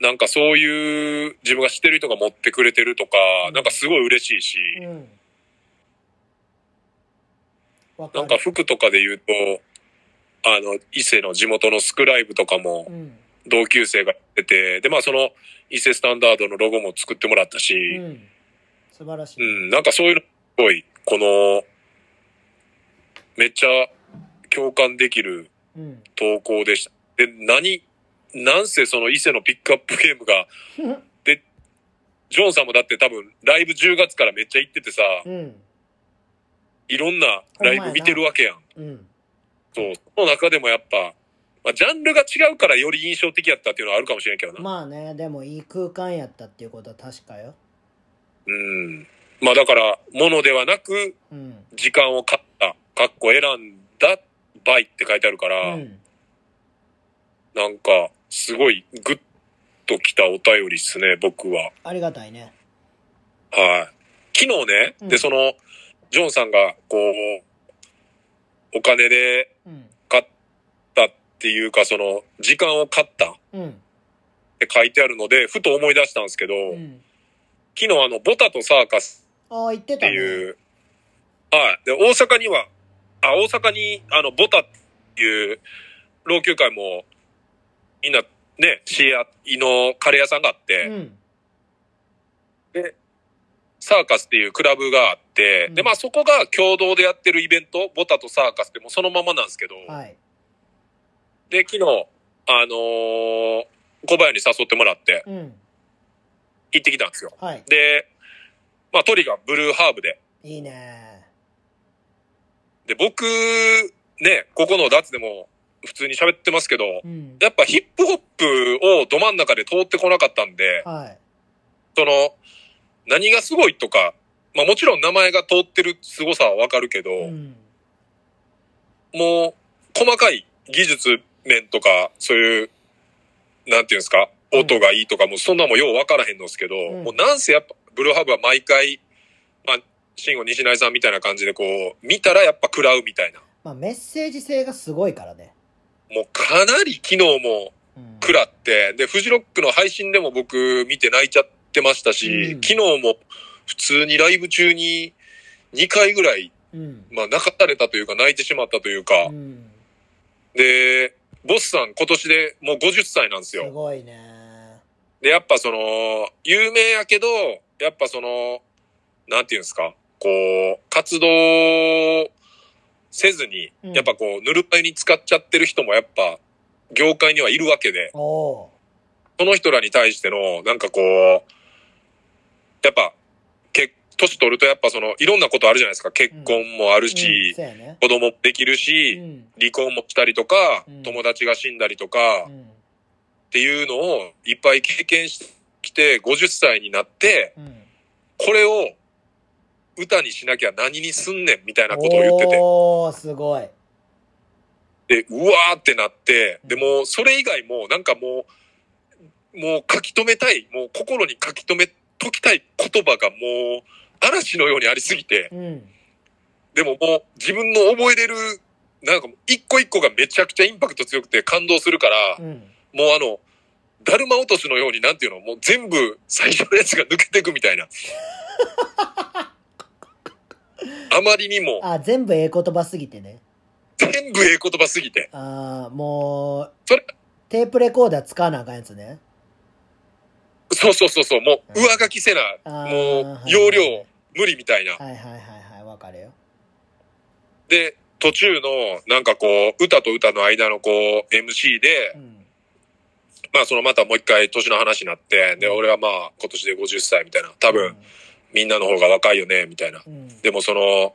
なんかそういう自分が知ってる人が持ってくれてるとか、うん。なんかすごい嬉しいし、うん。なんか服とかで言うと、あの、伊勢の地元のスクライブとかもうん。同級生がやってて、で、まあその伊勢スタンダードのロゴも作ってもらったし、うん。素晴らしうい、ん、なんかそういうのすごい、この、めっちゃ共感できるうん。投稿でした。で、何、なんせその伊勢のピックアップゲームが、ジョンさんもだって多分ライブ10月からめっちゃ行っててさ、うん。いろんなライブ見てるわけやん。うんそう。その中でもやっぱ、まあ、ジャンルが違うからより印象的やったっていうのはあるかもしれんけどな。まあねでもいい空間やったっていうことは確かようん。まあだから、ものではなく、うん時間を買った、かっこ選んだ、バイって書いてあるから、うんなんか、すごいグッときたお便りっすね、僕は。ありがたいねはい。昨日ね、うんで、その、ジョンさんが、こう、お金でうん買ったっていうか、その、時間を買った。っうん。て書いてあるので、ふと思い出したんですけど、うん。昨日あの、ボタとサーカスああ言っていう、はい。で、大阪には、あ、大阪に、あの、ボタっていう、老朽会も、みんな、ね、シエアイのカレー屋さんがあって、うん。で、サーカスっていうクラブがあって、うん。で、まあそこが共同でやってるイベント、ボタとサーカスってもうそのままなんですけど、はい。で、昨日、あのー小林に誘ってもらってうん。行ってきたんですよ。はい。で、まあ鳥がブルーハーブで、いいね。で、僕、ね、ここのダツでも普通に喋ってますけど、うん。やっぱヒップホップをど真ん中で通ってこなかったんで、はい。その、何がすごいとか、まあもちろん名前が通ってる凄さはわかるけど、うん。もう、細かい技術面とか、そういう、なんていうんですか、うん。音がいいとかも、そんなもんようわからへんのですけど、ん。もうなんせやっぱ、ブルーハーブは毎回、まあ、慎吾西成さんみたいな感じでこう、見たらやっぱ食らうみたいな。まあメッセージ性がすごいからね。もうかなり昨日もうん。食らって、で、フジロックの配信でも僕見て泣いちゃってましたし、うん。昨日も普通にライブ中に2回ぐらい、うん。まあ泣かされたというか泣いてしまったというか、うん。で、ボスさん今年でもう50歳なんですすよ。ごいね。で、やっぱその、有名やけど、やっぱその、なんていうんですか、こう、活動せずに、うん。やっぱこう、ぬるま湯に使っちゃってる人もやっぱ、業界にはいるわけで、その人らに対しての、なんかこう、やっぱ、け、年取るとやっぱその、いろんなことあるじゃないですか。結婚もあるうん。うやね。子供もできるうし、ん。離婚もしたりとか、うん。友達が死んだりとか、うん。っていうのをいっぱい経験してきて、50歳になって、うん。これを歌にしなきゃ何にすんねんみたいなことを言ってて、おおすごい。で、うわーってなって、でもうそれ以外もなんかもう、もう書き留めたい、もう心に書き留めときたい言葉がもう嵐のようにありすぎて、うんでももう自分の覚えれる、なんかもう一個一個がめちゃくちゃインパクト強くて感動するから、うんもうあの、だるま落としのようになんていうの、もう全部最初のやつが抜けていくみたいな。あまりにもあ全部ええ言葉すぎてね全部ええ言葉すぎて。あーもうそれテープレコーダー使わなあかんやつねそうそうそうそう、もう上書きせな、もうはい容量無理みたいな。はいはいはいはい。わかるよ。で、途中のなんかこう、歌と歌の間のこう、MC でう、ん。まあそのまたもう一回年の話になって、で、俺はまあ今年で50歳みたいな。多分みんなの方が若いよね、みたいな。うん。でもその、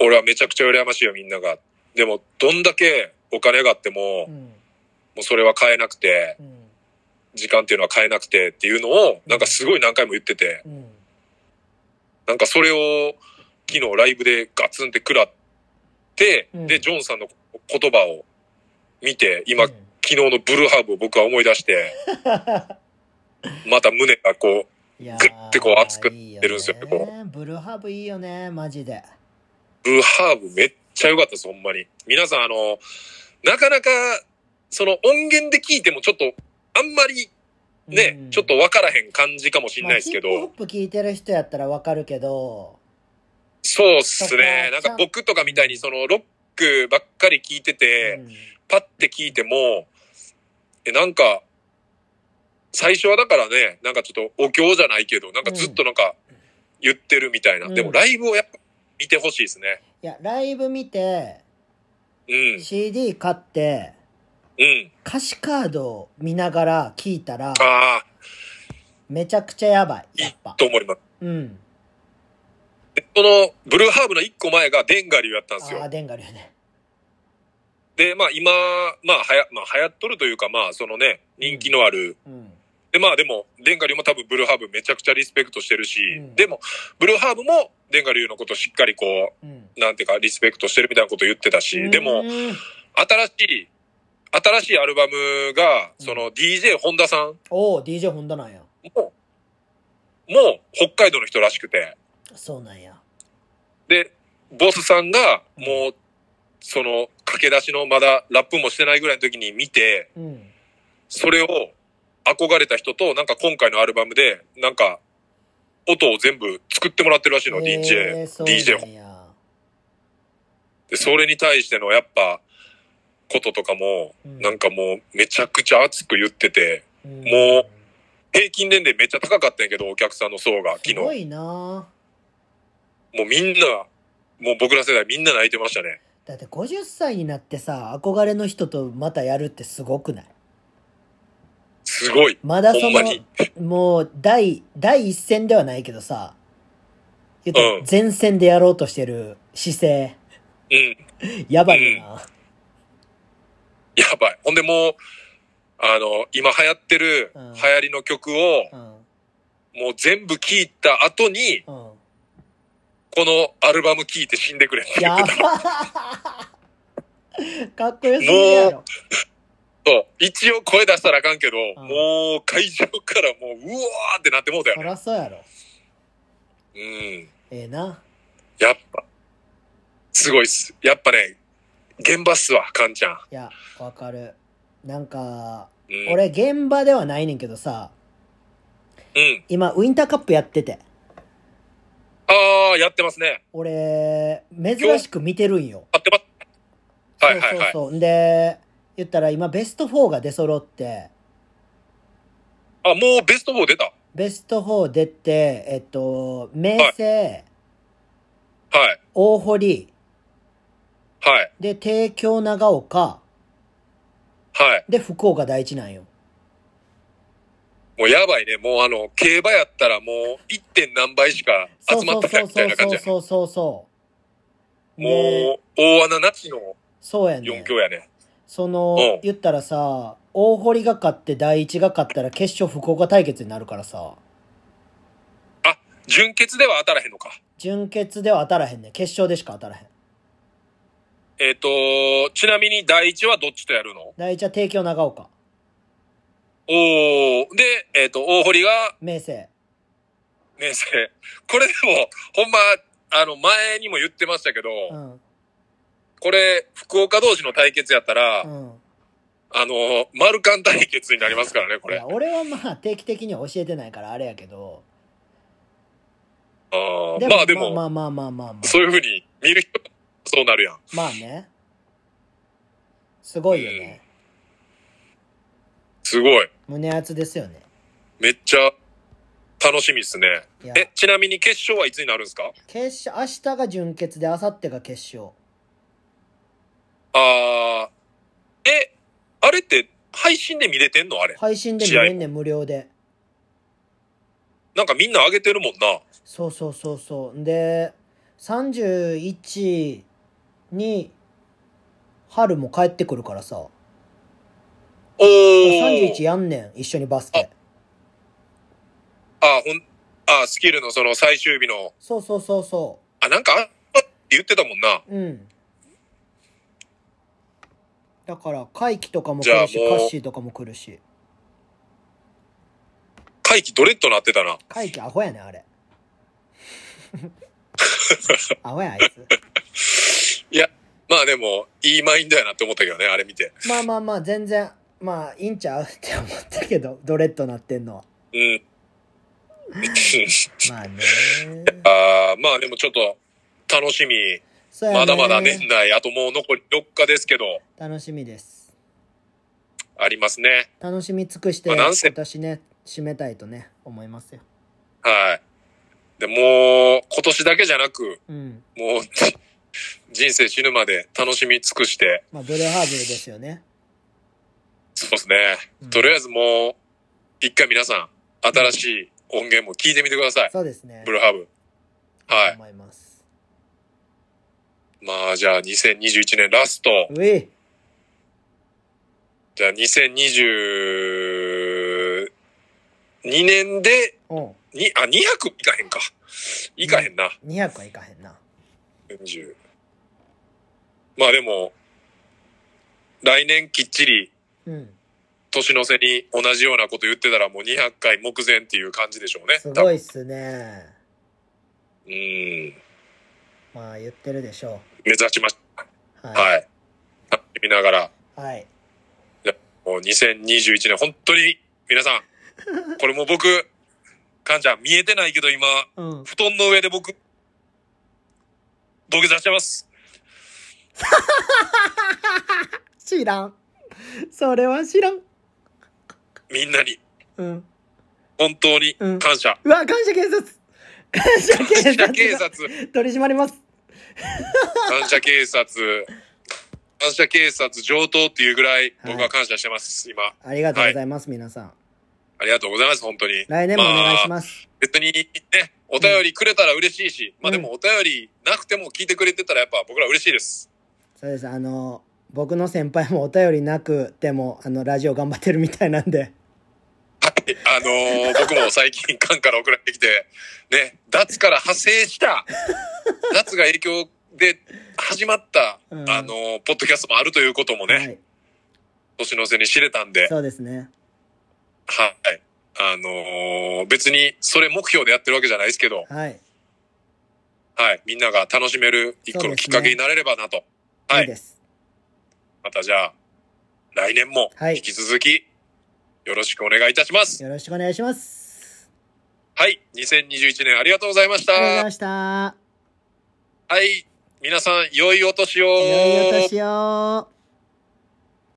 俺はめちゃくちゃ羨ましいよ、みんなが。でも、どんだけお金があっても、もうそれは買えなくて、うん時間っていうのは買えなくてっていうのを、なんかすごい何回も言ってて、うんなんかそれを昨日ライブでガツンって食らって、うん。で、ジョンさんの言葉を見て、今、うん。昨日のブルーハーブを僕は思い出して、また胸がこう、グッてこう熱くいい出るんですよブルーハーブいいよねマジで。ブルーハーブめっちゃ良かったです、ほんまに。皆さん、あの、なかなか、その音源で聞いてもちょっと、あんまりね、うんちょっと分からへん感じかもしれないですけど、まあ、ヒップホップ聞いてる人やったらわかるけどそうっすね。なんか僕とかみたいにそのロックばっかり聞いてて、うんパッて聞いても、え、なんか、最初はだからね、なんかちょっとお経じゃないけど、なんかずっとなんか言ってるみたいな。うんでもライブをやっぱ見てほしいですね。いやライブ見てうん。CD 買ってうん。歌詞カードを見ながら聞いたらああ、めちゃくちゃやばいいいやっぱ。と思います。うん。でその、ブルーハーブの一個前がデンガリューやったんですよ。ああ。デンガルやね。で、まあ今、まあはや、まあ流行っとるというか、まあそのね、人気のある。うん。で、まあでも、デンガリューも多分ブルーハーブめちゃくちゃリスペクトしてるし、うん。でも、ブルーハーブもデンガリューのことをしっかりこうん。う、なんていうか、リスペクトしてるみたいなことを言ってたし、でもう、ん。新しい、新しいアルバムが、うん。その DJ 本田さん。おお DJ ホンダなんや。も、もう北海道の人らしくて、そうなんや。で、ボスさんが、もう、その、駆け出しのまだラップもしてないぐらいの時に見て、うん。それを憧れた人と、なんか今回のアルバムで、なんか、音を全部作ってもらってるらしいの、え DJ ー、。DJ なんや。で、それに対してのやっぱ、こととかも、うんなんかもうめちゃくちゃ熱く言ってて、うんもう平均年齢めっちゃ高かったんやけど、お客さんの層が昨日。もすごいなうみんな、もう僕ら世代みんな泣いてましたね。だって50歳になってさ憧れの人とまたやるってすごくない？すごい。まだその。もう第第一線ではないけどさ言うん前線でやろうとしてる姿勢うん。やばいよな、やばい。ほんでもう、あの、今流行ってるうん流行りの曲を、うんもう全部聴いた後に、うんこのアルバム聴いて死んでくれって言やばってた。かっこよすぎるやろそう。一応声出したらあかんけど、んもう会場からもう、うわーってなってもうたよそね。らそうやろうん。ええなやっぱ、すごいっす。やっぱね、現場っすわ、カンちゃん。いやわかるなんかうん、俺現場ではないねんけどさうん。今ウィンターカップやっててあー、やってますね。俺珍しく見てるんよやってます。はいはいはい。そうそうで言ったら今ベスト4が出揃ってあ、もうベスト4出た？ベスト4出てえっと明星、はい。大堀はい。で帝京長岡はい。で福岡第一なんよもうやばいね。もうあの、競馬やったらもう 1. 点何倍しかそう集まったみたそうそうそいうな感じやね。そうそうそうでもう、大穴なしのそうやね4強やね。そのうん言ったらさ大堀が勝って第一が勝ったら決勝福岡対決になるからさあ、純潔では当たらへんのか。準決では当たらへんねん決勝でしか当たらへんえっ、と、ちなみに第一はどっちとやるの？第一は帝京長岡。おー。で、えっ、と、大堀が？明星。明星。これでも、ほんま、あの、前にも言ってましたけど、うん。これ、福岡同士の対決やったら、うん。あの、マルカン対決になりますからね、これ。いや俺はまあ定期的には教えてないからあれやけど。あまあでも、まあまあまあまあまあ。そういうふうに見る人、そうなるやん。まあね。すごいよね、すごい。胸熱ですよね。めっちゃ楽しみっすね。いや。え、ちなみに決勝はいつになるんですか？決勝明日が準決で明後日が決勝。あー、え、あれって配信で見れてんの？あれ。配信で見れんねん無料で。なんかみんな上げてるもんな。そうそうそうそう。で31に春も帰ってくるからさおー。31やんねん一緒にバスケあ、ほん、あ、スキルのその最終日の、そうそうそうそあ、なんか言ってたもんな。ううんだから怪奇とかも来るしカッシーとかも来るしカ回帰ドレッドなってたな？回帰アホやねん、あれ。アホや、あいつ。いや、まあでも、いいマインドやなって思ったけどね、あれ見て。まあまあまあ、全然、まあ、いいんちゃうって思ったけど、ドレッドなってんのは。うん。まあね。あーまあでもちょっと、楽しみ。まだまだ年内、あともう残り4日ですけど、楽しみです。ありますね。楽しみ尽くして、まあね、締めたいとね、思いますよ。はい。で、もう、今年だけじゃなく、うん。もう、人生死ぬまで楽しみ尽くして、まあ、ブルーハーブルですよね。そうですね。うんとりあえずもう、一回皆さん、新しい音源も聞いてみてください。そうですね。ブルーハーブ。はい。思います。まあ、じゃあ2021年ラスト。じゃあ2022年で、に、あ、200いかへんか。いかへんな。200はいかへんな。40まあでも、来年きっちりうん。年の瀬に同じようなこと言ってたらもう200回目前っていう感じでしょうね。すごいっすね。うん。まあ、言ってるでしょ目指しました。う。ははい。見ながら、い。はい。もう2021年本当に皆さん、これも僕、かんちゃん見えてないけど今、うん。布団の上で僕、土下座してます。知らん。それは知らん。みんなに、うん。本当に感謝。うわ、感謝警察感謝警感謝察警察、取り締まります。感謝警察、感謝警察上等っていうぐらい僕は感謝してます、今。ありがとうございます、皆さん。ありがとうございます、本当に。来年もお願いしす。ます。別にね、お便りくれたら嬉しいし、まあでもお便りなくても聞いてくれてたらやっぱ僕ら嬉しいです。そうです。あの、僕の先輩もお便りなくても、あの、ラジオ頑張ってるみたいなんで。はい。あのー僕も最近缶から送られてきて、ね、脱から派生した、脱が影響で始まった、うんあのーポッドキャストもあるということもね、はい。年の瀬に知れたんで、そうですね。はい。あのー別にそれ目標でやってるわけじゃないですけど、はい。はい。みんなが楽しめる一個のきっかけになれればなと。はいいいです。またじゃあ、来年もはい引き続きよろしくお願いいたします。よろしくお願いします。はい。2021年ありがとうございましたありがとうございま。した。はい。皆さん、良いお年を。良いお年を。